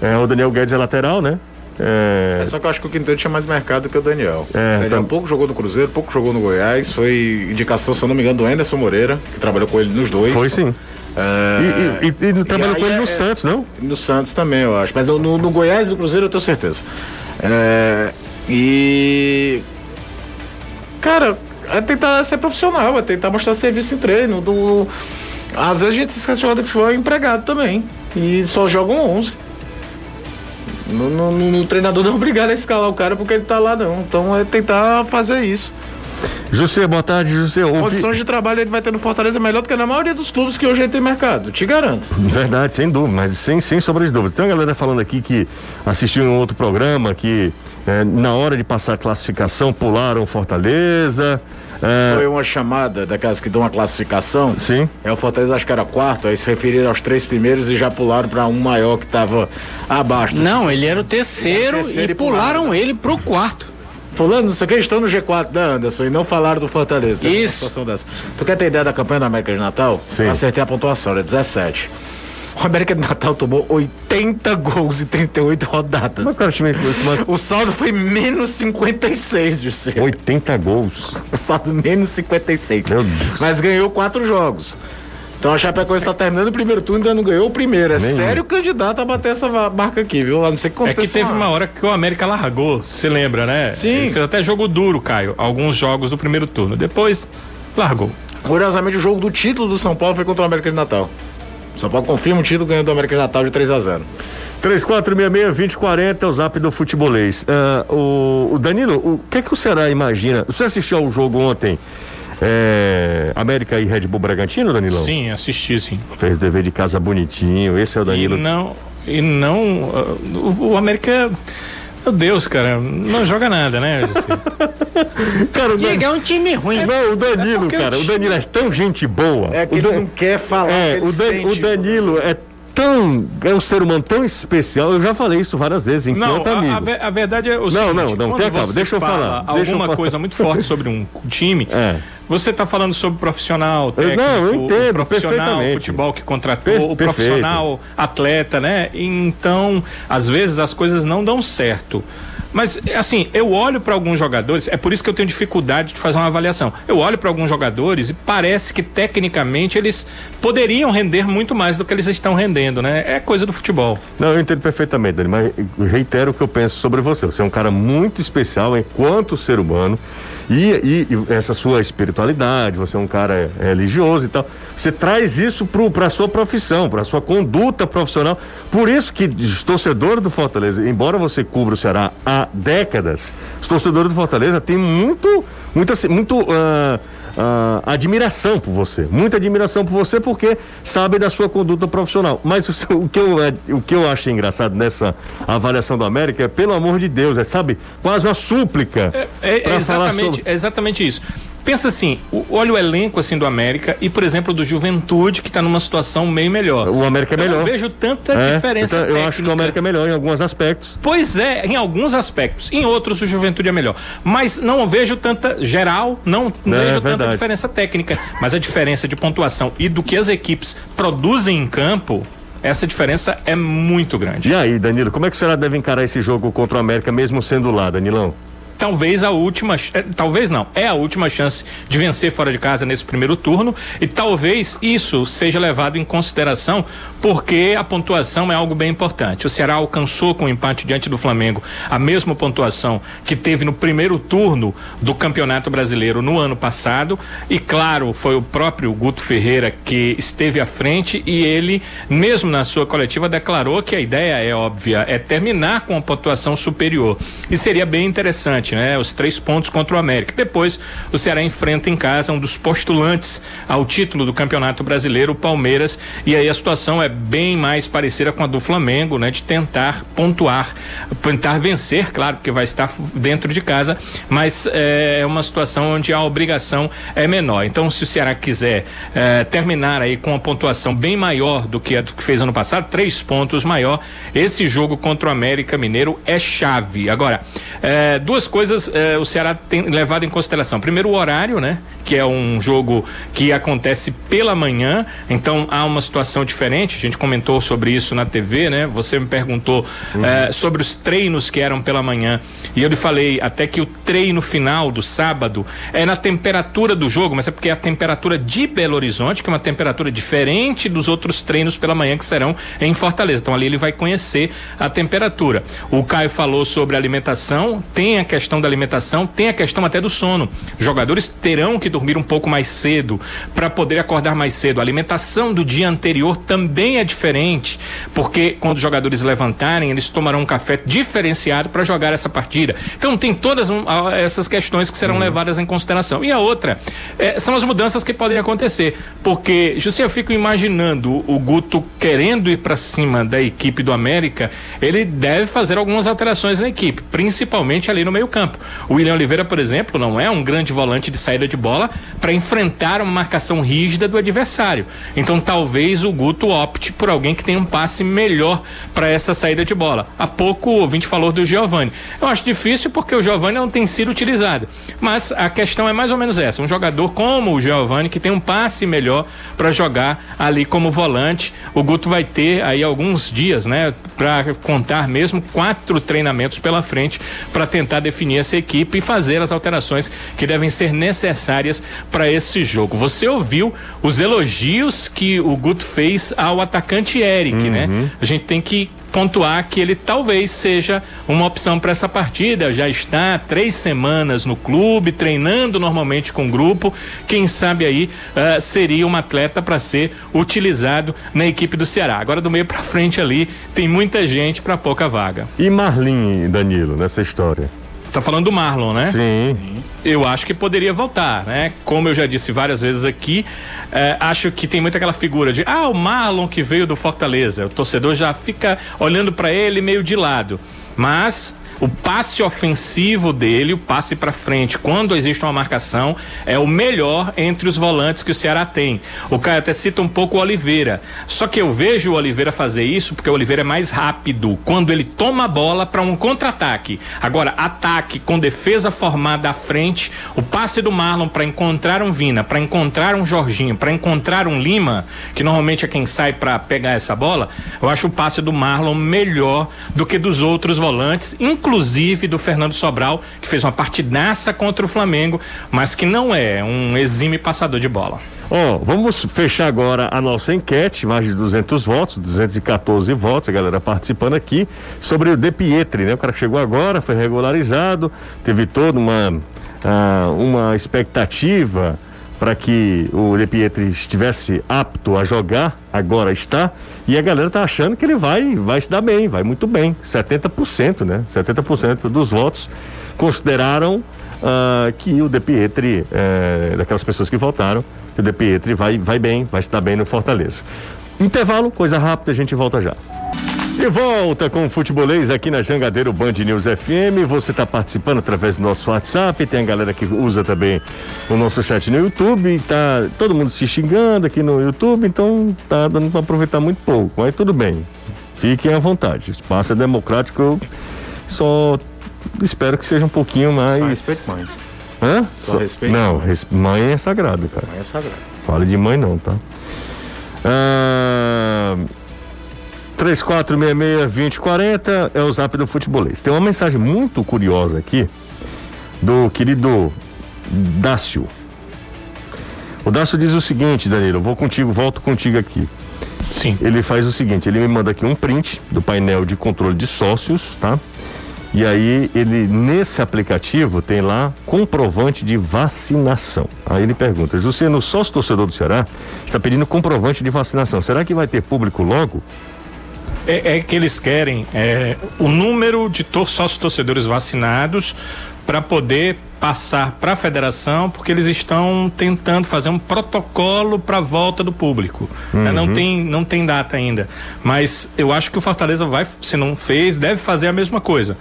É, o Daniel Guedes é lateral, né? É, É só que eu acho que o Quinteiro tinha mais mercado que o Daniel. É, o Daniel tá- pouco jogou no Cruzeiro, pouco jogou no Goiás. Foi indicação, se eu não me engano, do Anderson Moreira, que trabalhou com ele nos dois. foi sim. É, E, e, e, e trabalhou com ele no é- Santos, não? No Santos também, eu acho. Mas no, no- no Goiás e no Cruzeiro eu tenho certeza. É, e. Cara, é tentar ser profissional, é tentar mostrar serviço em treino. Do, às vezes a gente se esquece de jogador de futebol é empregado também. E só jogam 11. No, no- no- no treinador não é obrigado a escalar o cara porque ele tá lá, não. Então é tentar fazer isso. José, boa tarde, José. Ouvi... Condições de trabalho ele vai ter no Fortaleza melhor do que na maioria dos clubes que hoje ele tem mercado. Te garanto. Verdade, sem dúvida, mas sem, sem sombra de dúvida. Tem uma galera falando aqui que assistiu em um outro programa que eh, na hora de passar a classificação pularam Fortaleza. Eh, Foi uma chamada daquelas que dão uma classificação. Sim. É o Fortaleza acho que era quarto, aí se referiram aos três primeiros e já pularam para um maior que estava abaixo. Não, ele era o terceiro, era o terceiro e e pularam, pularam né? ele pro quarto. Fulano, não sei o que, estão no G4 da Anderson e não falaram do Fortaleza. Uma Isso. Tu quer ter ideia da campanha da América de Natal? Sim. Acertei a pontuação, era 17. O América de Natal tomou 80 gols em 38 rodadas. Mas o cara tinha uma- O saldo foi menos 56, José. 80 gols. O saldo menos 56. Meu Deus. Mas ganhou quatro jogos. Então a Chapecoense está terminando o primeiro turno e ainda não ganhou o primeiro. É Nenhum. sério candidato a bater essa marca aqui, viu? A não ser que É que teve uma hora que o América largou, se lembra, né? Sim. Ele fez até jogo duro, Caio, alguns jogos do primeiro turno. Depois, largou. Curiosamente, o jogo do título do São Paulo foi contra o América de Natal. São Paulo confirma o título ganhando do América de Natal de 3 a 0 3466-2040 é o zap do futebolês. Ah, o, o Danilo, o que é que o Ceará imagina? Você assistiu ao jogo ontem é, América e Red Bull Bragantino, Danilão? Sim, assisti sim. Fez dever de casa bonitinho. Esse é o Danilo. E não, e não uh, o, o América meu Deus, cara, não joga nada, né? cara, o Dan... é um time ruim. Não, o Danilo, é cara, o Danilo é tão gente boa. É que o ele Dan... não quer falar. É, o, Dan... o Danilo é tão. É um ser humano tão especial. Eu já falei isso várias vezes, enquanto não, amigo. A, a, verdade é o não, seguinte: não, não, não, calma, deixa eu falar. Alguma eu falar. coisa muito forte sobre um time. É. Você está falando sobre profissional, técnico, não, eu entendo, o profissional futebol que contratou, per o profissional atleta, né? Então, às vezes as coisas não dão certo. Mas, assim, eu olho para alguns jogadores, é por isso que eu tenho dificuldade de fazer uma avaliação. Eu olho para alguns jogadores e parece que tecnicamente eles poderiam render muito mais do que eles estão rendendo, né? É coisa do futebol. Não, eu entendo perfeitamente, Dani, mas reitero o que eu penso sobre você. Você é um cara muito especial enquanto ser humano. E, e, e, essa sua espiritualidade, você é um cara religioso e tal. Você traz isso para a sua profissão, para a sua conduta profissional. Por isso que os torcedores do Fortaleza, embora você cubra o Ceará há décadas, os torcedores do Fortaleza têm muito, muita, muito. Uh, uh, admiração por você, muita admiração por você porque sabe da sua conduta profissional. Mas o, o, que eu, é, o que eu acho engraçado nessa avaliação do América é, pelo amor de Deus, é, sabe, quase uma súplica. É, é, é exatamente, sobre... é exatamente isso. Pensa assim, olha o elenco assim do América e, por exemplo, do Juventude, que está numa situação meio melhor. O América é melhor. Eu não vejo tanta é, diferença. Então, eu acho que o América é melhor em alguns aspectos. Pois é, em alguns aspectos. Em outros, o Juventude é melhor. Mas não vejo tanta geral, não, não é, vejo tanta diferença técnica. Mas a diferença de pontuação e do que as equipes produzem em campo essa diferença é muito grande. E aí, Danilo, como é que será deve encarar esse jogo contra o América, mesmo sendo lá, Danilão? Talvez a última, é, talvez não, é a última chance de vencer fora de casa nesse primeiro turno e talvez isso seja levado em consideração porque a pontuação é algo bem importante. O Ceará alcançou com o empate diante do Flamengo a mesma pontuação que teve no primeiro turno do Campeonato Brasileiro no ano passado e claro, foi o próprio Guto Ferreira que esteve à frente e ele mesmo na sua coletiva declarou que a ideia é óbvia, é terminar com a pontuação superior. E seria bem interessante né? Os três pontos contra o América. Depois, o Ceará enfrenta em casa um dos postulantes ao título do Campeonato Brasileiro, o Palmeiras, e aí a situação é bem mais parecida com a do Flamengo, né? De tentar pontuar, tentar vencer, claro, porque vai estar dentro de casa, mas é, é uma situação onde a obrigação é menor. Então, se o Ceará quiser é, terminar aí com uma pontuação bem maior do que a do que fez ano passado, três pontos maior, esse jogo contra o América Mineiro é chave. Agora, é, duas coisas eh, o Ceará tem levado em consideração. Primeiro, o horário, né? Que é um jogo que acontece pela manhã, então há uma situação diferente. A gente comentou sobre isso na TV, né? Você me perguntou uhum. eh, sobre os treinos que eram pela manhã. E eu lhe falei até que o treino final do sábado é na temperatura do jogo, mas é porque é a temperatura de Belo Horizonte, que é uma temperatura diferente dos outros treinos pela manhã que serão em Fortaleza. Então ali ele vai conhecer a temperatura. O Caio falou sobre alimentação, tem a questão questão da alimentação, tem a questão até do sono. Jogadores terão que dormir um pouco mais cedo para poder acordar mais cedo. A alimentação do dia anterior também é diferente, porque quando os jogadores levantarem, eles tomarão um café diferenciado para jogar essa partida. Então tem todas essas questões que serão uhum. levadas em consideração. E a outra é, são as mudanças que podem acontecer, porque José, eu fico imaginando o Guto querendo ir para cima da equipe do América, ele deve fazer algumas alterações na equipe, principalmente ali no meio campo. O William Oliveira, por exemplo, não é um grande volante de saída de bola para enfrentar uma marcação rígida do adversário. Então talvez o Guto opte por alguém que tenha um passe melhor para essa saída de bola. Há pouco o ouvinte falou do Giovani. Eu acho difícil porque o Giovani não tem sido utilizado. Mas a questão é mais ou menos essa: um jogador como o Giovani que tem um passe melhor para jogar ali como volante. O Guto vai ter aí alguns dias, né, para contar mesmo quatro treinamentos pela frente para tentar definir definir essa equipe e fazer as alterações que devem ser necessárias para esse jogo. Você ouviu os elogios que o Guto fez ao atacante Eric, né? uhum. né? A gente tem que pontuar que ele talvez seja uma opção para essa partida. Já está três semanas no clube, treinando normalmente com o grupo. Quem sabe aí uh, seria um atleta para ser utilizado na equipe do Ceará. Agora, do meio para frente ali, tem muita gente para pouca vaga. E Marlin, Danilo, nessa história? Tá falando do Marlon, né? Sim. eu acho que poderia voltar, né? Como eu já disse várias vezes aqui, eh, acho que tem muito aquela figura de ah, o Marlon que veio do Fortaleza. O torcedor já fica olhando para ele meio de lado. Mas o passe ofensivo dele, o passe para frente, quando existe uma marcação, é o melhor entre os volantes que o Ceará tem. O Caio até cita um pouco o Oliveira. Só que eu vejo o Oliveira fazer isso porque o Oliveira é mais rápido quando ele toma a bola para um contra-ataque. Agora, ataque com defesa formada à frente, o passe do Marlon para encontrar um Vina, para encontrar um Jorginho, para encontrar um Lima, que normalmente é quem sai para pegar essa bola, eu acho o passe do Marlon melhor do que dos outros volantes, inclusive do Fernando Sobral, que fez uma partidaça contra o Flamengo, mas que não é um exime passador de bola. Ó, vamos fechar agora a nossa enquete, mais de 200 votos, 214 votos, a galera participando aqui, sobre o De Pietri, né? O cara que chegou agora, foi regularizado, teve toda uma, ah, uma expectativa para que o De Pietri estivesse apto a jogar, agora está, e a galera tá achando que ele vai, vai se dar bem, vai muito bem, 70%, né? 70% dos votos consideraram ah, que o De Pietri, eh, daquelas pessoas que votaram, que o De Pietri vai, vai bem, vai se dar bem no Fortaleza. Intervalo, coisa rápida, a gente volta já. E volta com o Futebolês aqui na Jangadeiro Band News FM. Você está participando através do nosso WhatsApp. Tem a galera que usa também o nosso chat no YouTube. Tá todo mundo se xingando aqui no YouTube, então tá dando para aproveitar muito pouco. Mas tudo bem. Fiquem à vontade. O espaço é democrático. Eu só espero que seja um pouquinho mais. Só respeito mãe. Hã? Só respeito Não, res- mãe é sagrado, cara. Mãe é sagrado. Fale de mãe não, tá? Ah, 3466-2040 é o zap do futebolês. Tem uma mensagem muito curiosa aqui do querido Dácio. O Dácio diz o seguinte, Danilo, eu vou contigo, volto contigo aqui. Sim. Ele faz o seguinte, ele me manda aqui um print do painel de controle de sócios, tá? E aí ele nesse aplicativo tem lá comprovante de vacinação. Aí ele pergunta: "Você no sócio torcedor do Ceará está pedindo comprovante de vacinação. Será que vai ter público logo?" É, é que eles querem é, o número de tor sócios torcedores vacinados para poder passar para a federação, porque eles estão tentando fazer um protocolo para a volta do público. né? Não tem não tem data ainda, mas eu acho que o Fortaleza vai, se não fez, deve fazer a mesma coisa.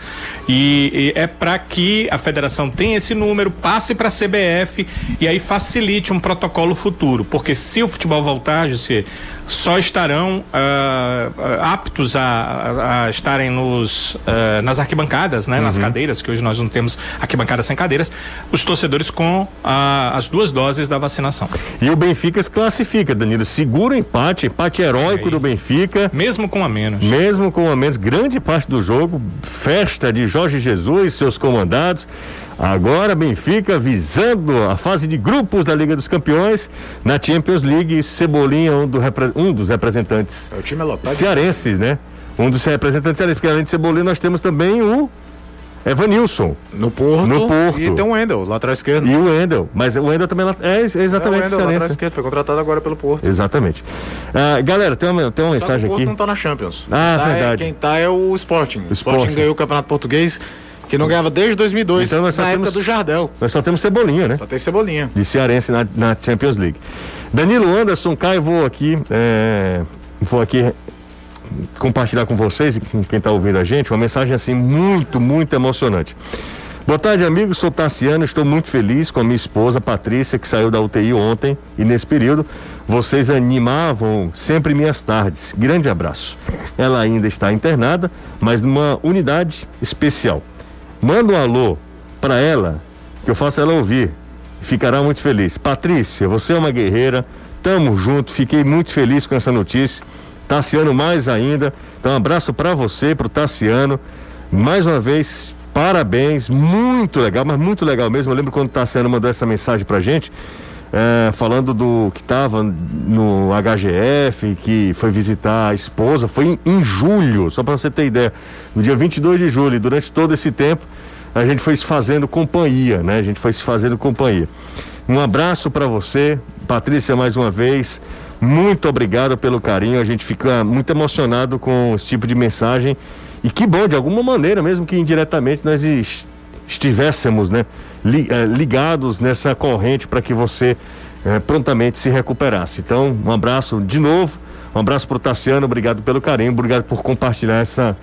E, e é para que a federação tenha esse número, passe para a CBF e aí facilite um protocolo futuro, porque se o futebol voltar, José, só estarão ah, aptos a, a- estarem nos, ah, nas arquibancadas, né? Nas cadeiras, que hoje nós não temos arquibancadas sem cadeiras, os torcedores com ah, as duas doses da vacinação. E o Benfica se classifica, Danilo, segura o empate, empate heróico do Benfica. Mesmo com a menos. Mesmo com a menos grande parte do jogo, festa de Jorge Jesus e seus comandados. Agora Benfica visando a fase de grupos da Liga dos Campeões na Champions League. Cebolinha, um, do um dos representantes É, O time é cearenses, né? Um dos representantes cearenses, porque além de Cebolinha nós temos também o Evanilson No Porto. No Porto. E tem o Wendel, lateral esquerdo. e o Wendel. Mas o Wendel também lá- é ex- É o exatamente Wendel, lateral cearense. esquerdo. Foi contratado agora pelo Porto. Exatamente. Ah, galera, tem uma, tem uma Só mensagem o Porto aqui. não tá na Champions. Ah, Quem tá verdade. É, quem tá é o Sporting. O Sporting, Sporting. ganhou o Campeonato Português, que não ganhava desde 2002, Então nós só na época temos- do Jardel. Nós só temos Cebolinha, né? Só tem Cebolinha. de cearense na, na Champions League. Danilo Anderson, Caio, vou aqui, é, vou aqui compartilhar com vocês e com quem está ouvindo a gente uma mensagem assim muito, muito emocionante. Boa tarde, amigos. Sou Tassiano. Estou muito feliz com a minha esposa Patrícia, que saiu da UTI ontem. E nesse período, vocês animavam sempre minhas tardes. Grande abraço. Ela ainda está internada, mas numa unidade especial. Manda um alô para ela, que eu faço ela ouvir. Ficará muito feliz. Patrícia, você é uma guerreira. Tamo junto. Fiquei muito feliz com essa notícia. Tassiano mais ainda. Então, um abraço para você, pro Tassiano. Mais uma vez, parabéns. Muito legal, mas muito legal mesmo. Eu lembro quando o Tassiano mandou essa mensagem pra gente. É, falando do que estava no HGF, que foi visitar a esposa, foi em, em julho, só para você ter ideia, no dia 22 de julho, durante todo esse tempo, a gente foi se fazendo companhia, né? A gente foi se fazendo companhia. Um abraço para você, Patrícia, mais uma vez. Muito obrigado pelo carinho. A gente fica muito emocionado com esse tipo de mensagem. E que bom, de alguma maneira, mesmo que indiretamente, nós es- estivéssemos, né, li- eh, ligados nessa corrente para que você eh, prontamente se recuperasse. Então, um abraço de novo, um abraço pro Tassiano, obrigado pelo carinho, obrigado por compartilhar essa,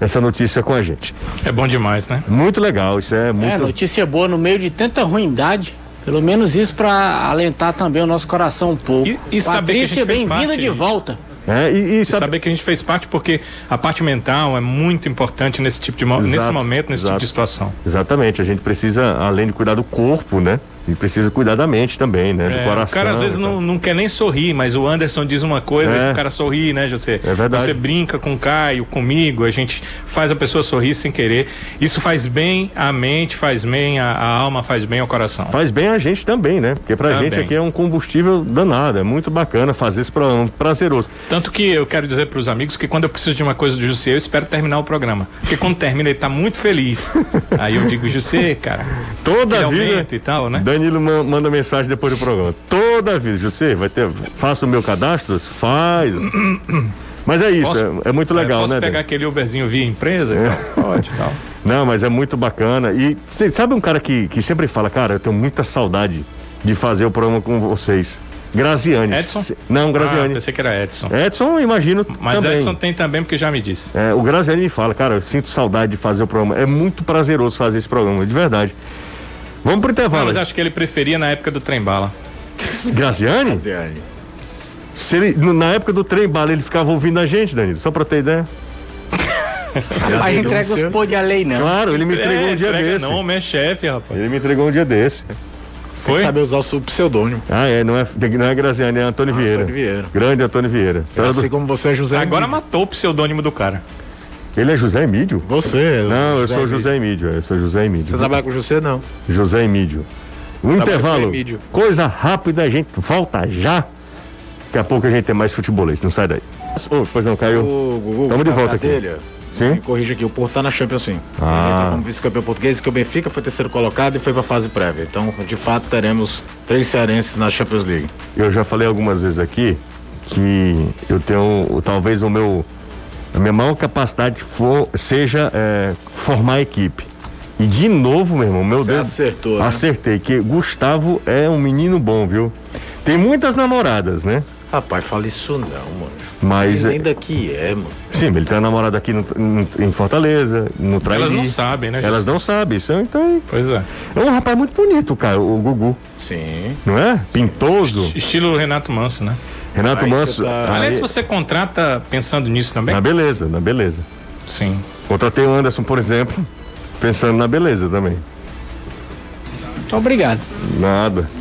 essa notícia com a gente. É bom demais, né? Muito legal, isso é É, muito. notícia boa no meio de tanta ruindade. Pelo menos isso para alentar também o nosso coração um pouco. E- e Patrícia, bem-vinda de volta. É, e, e E sabe- saber que a gente fez parte porque a parte mental é muito importante nesse tipo de mo- Exato, nesse momento, nesse tipo exato. de situação. Exatamente, a gente precisa, além de cuidar do corpo, né? Gente precisa cuidar da mente também, né? do É, coração. o cara às vezes e tal. não, não quer nem sorrir, mas o Anderson diz uma coisa É. e o cara sorri, né, José? É verdade. Você brinca com o Caio, comigo, a gente faz a pessoa sorrir sem querer. Isso faz bem à mente, faz bem à, à alma, faz bem ao coração. Faz bem a gente também, né? Porque pra Também. gente aqui é um combustível danado, é muito bacana fazer esse programa, prazeroso. Tanto que eu quero dizer para os amigos que quando eu preciso de uma coisa do José, eu espero terminar o programa. Porque quando termina, ele tá muito feliz. Aí eu digo, José, cara, Toda a vida. e tal, né? Danilo ma- manda mensagem depois do programa. Toda vida, José, vai ter. Faça o meu cadastro? Faz. Mas é isso, Posso- é, é muito legal, É, posso né? pegar Danilo? aquele Uberzinho via empresa? e tal? Pode, tal. Não, mas é muito bacana. E sabe um cara que, que sempre fala, cara, eu tenho muita saudade de fazer o programa com vocês. Graziane. Edson? Não, Ah, Graziane. pensei que era Edson. Edson, imagino Mas também. Edson tem também, porque já me disse. É, o Graziani me fala, cara, eu sinto saudade de fazer o programa. É muito prazeroso fazer esse programa, de verdade. Vamos pro Ah, intervalo. mas acho que ele preferia na época do trem bala. Graziani? Graziane. Se ele, na época do trem bala, ele ficava ouvindo a gente, Danilo, só pra ter ideia. Mas entrega os pôr de lei, não. Claro, ele me entregou um dia desse. Não, é chefe, rapaz. Ele me entregou um dia desse. Tem Foi? que saber usar o seu pseudônimo. Ah, é, não é, não é Graziani, é Antônio Vieira. Antônio Vieira. Grande Antônio Vieira. Será do- Assim como você é José Agora matou o pseudônimo do cara. Ele é José Emílio? Você. Não, eu sou. José Emílio, eu sou José Emílio. Você trabalha com José, não. José Emílio. Um intervalo. Emílio. Coisa rápida, a gente volta já. Daqui a pouco a gente tem mais futebolês, não sai daí. Ô, pois não, caiu. O Gugu, Tamo de volta aqui. Sim? Me corrija aqui, o Porto tá na Champions sim. Ah. Ele tá como vice-campeão português, que o Benfica foi terceiro colocado e foi pra fase prévia. Então, de fato, teremos três cearenses na Champions League. Eu já falei algumas vezes aqui que eu tenho talvez o meu a minha maior capacidade for, seja é, formar equipe. E de novo, meu irmão, meu Você Deus. acertou, né? Acertei que Gustavo é um menino bom, viu? Tem muitas namoradas, né? Rapaz, fala isso não, mano. Mas Nem é, daqui é, mano. sim, ele tem uma namorada aqui no- no- em Fortaleza, no Trairi. Elas não sabem, né? Elas Justo? não sabem, isso, então Pois é. é um rapaz muito bonito, cara, o Gugu, Sim. não é? Pintoso. Estilo Renato Manso, né? Renato Aí Manso. tá- aí- Aliás, você contrata pensando nisso também? Na beleza, na beleza. Sim. Contratei o Anderson, por exemplo, pensando na beleza também. Muito obrigado. Nada.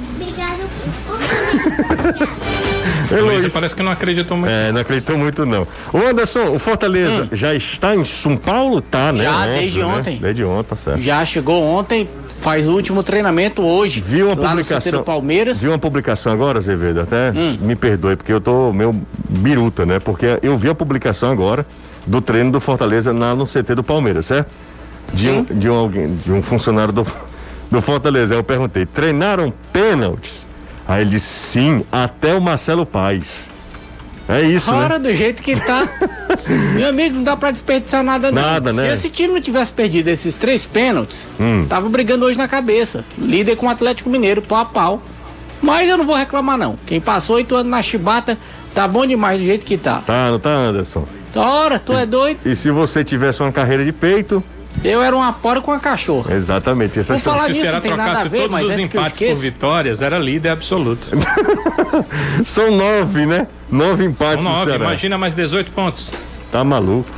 Luísa Luiz, parece que não acreditou muito. É, não acreditou muito não. Ô Anderson, o Fortaleza já está em São Paulo? Tá, né? Hum. Já, Óbvio, desde né? ontem. Desde ontem, tá certo. Já chegou ontem, faz o último treinamento hoje. Vi uma publicação. Palmeiras. Vi uma publicação agora, Azevedo, até Hum. me perdoe, porque eu tô meio biruta, né? Porque eu vi a publicação agora do treino do Fortaleza lá no CT do Palmeiras, certo? De um, de um, alguém, de um funcionário do, do Fortaleza. Aí eu perguntei, treinaram pênaltis? Aí ele disse, sim, até o Marcelo Paz. É isso, né? Fora do jeito que tá. Meu amigo, não dá pra desperdiçar nada, não. Nada, Se né? esse time não tivesse perdido esses três pênaltis, Hum. tava brigando hoje na cabeça. Líder com o Atlético Mineiro, pau a pau. Mas eu não vou reclamar, não. Quem passou oito anos na chibata, tá bom demais do jeito que tá. Tá, não tá, Anderson? Ora, tu é doido? E se você tivesse uma carreira de peito, Eu era uma pora com a cachorra. exatamente. Essa falar Se o nisso, Ceará não tem nada a trocasse ver, todos mas os antes que eu empates por vitórias, era líder absoluto. São nove, né? Nove empates São nove, imagina mais 18 pontos. Tá maluco.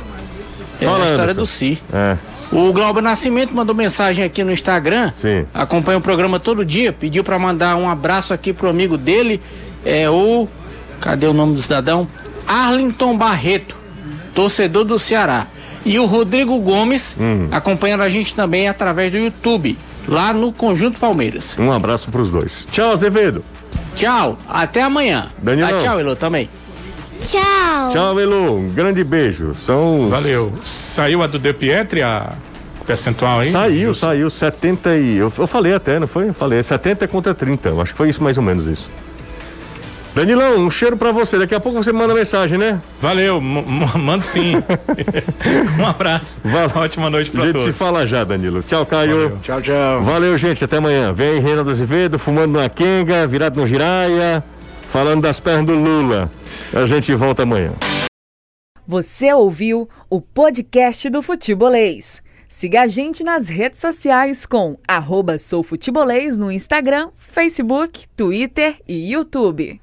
É Fala, a história Anderson. do Si. É. O Glauber Nascimento mandou mensagem aqui no Instagram. Sim. Acompanha o programa todo dia. Pediu para mandar um abraço aqui pro amigo dele. É o. Cadê o nome do cidadão? Arlington Barreto, torcedor do Ceará. E o Rodrigo Gomes Hum. acompanhando a gente também através do YouTube, lá no Conjunto Palmeiras. Um abraço pros dois. Tchau, Azevedo. Tchau, até amanhã. Danilão. Dá tchau, Elô, também. Tchau. Tchau, Elu. Um grande beijo. São. Valeu. Saiu a do De Pietri, a percentual aí? Saiu, Justo. saiu 70 e. Eu, eu falei até, não foi? Eu falei, 70 contra 30. Eu acho que foi isso mais ou menos isso. Danilão, um cheiro pra você. Daqui a pouco você manda mensagem, né? Valeu, mando sim. um abraço. Valeu. Ótima noite A pra gente todos. se fala já, Danilo. Tchau, Caio. Valeu. Tchau, tchau. Valeu, gente. Até amanhã. Vem Reinaldo Azevedo, fumando numa quenga, virado no giraia, falando das pernas do Lula. A gente volta amanhã. Você ouviu o podcast do Futebolês. Siga a gente nas redes sociais com arroba soufutebolês no Instagram, Facebook, Twitter e YouTube.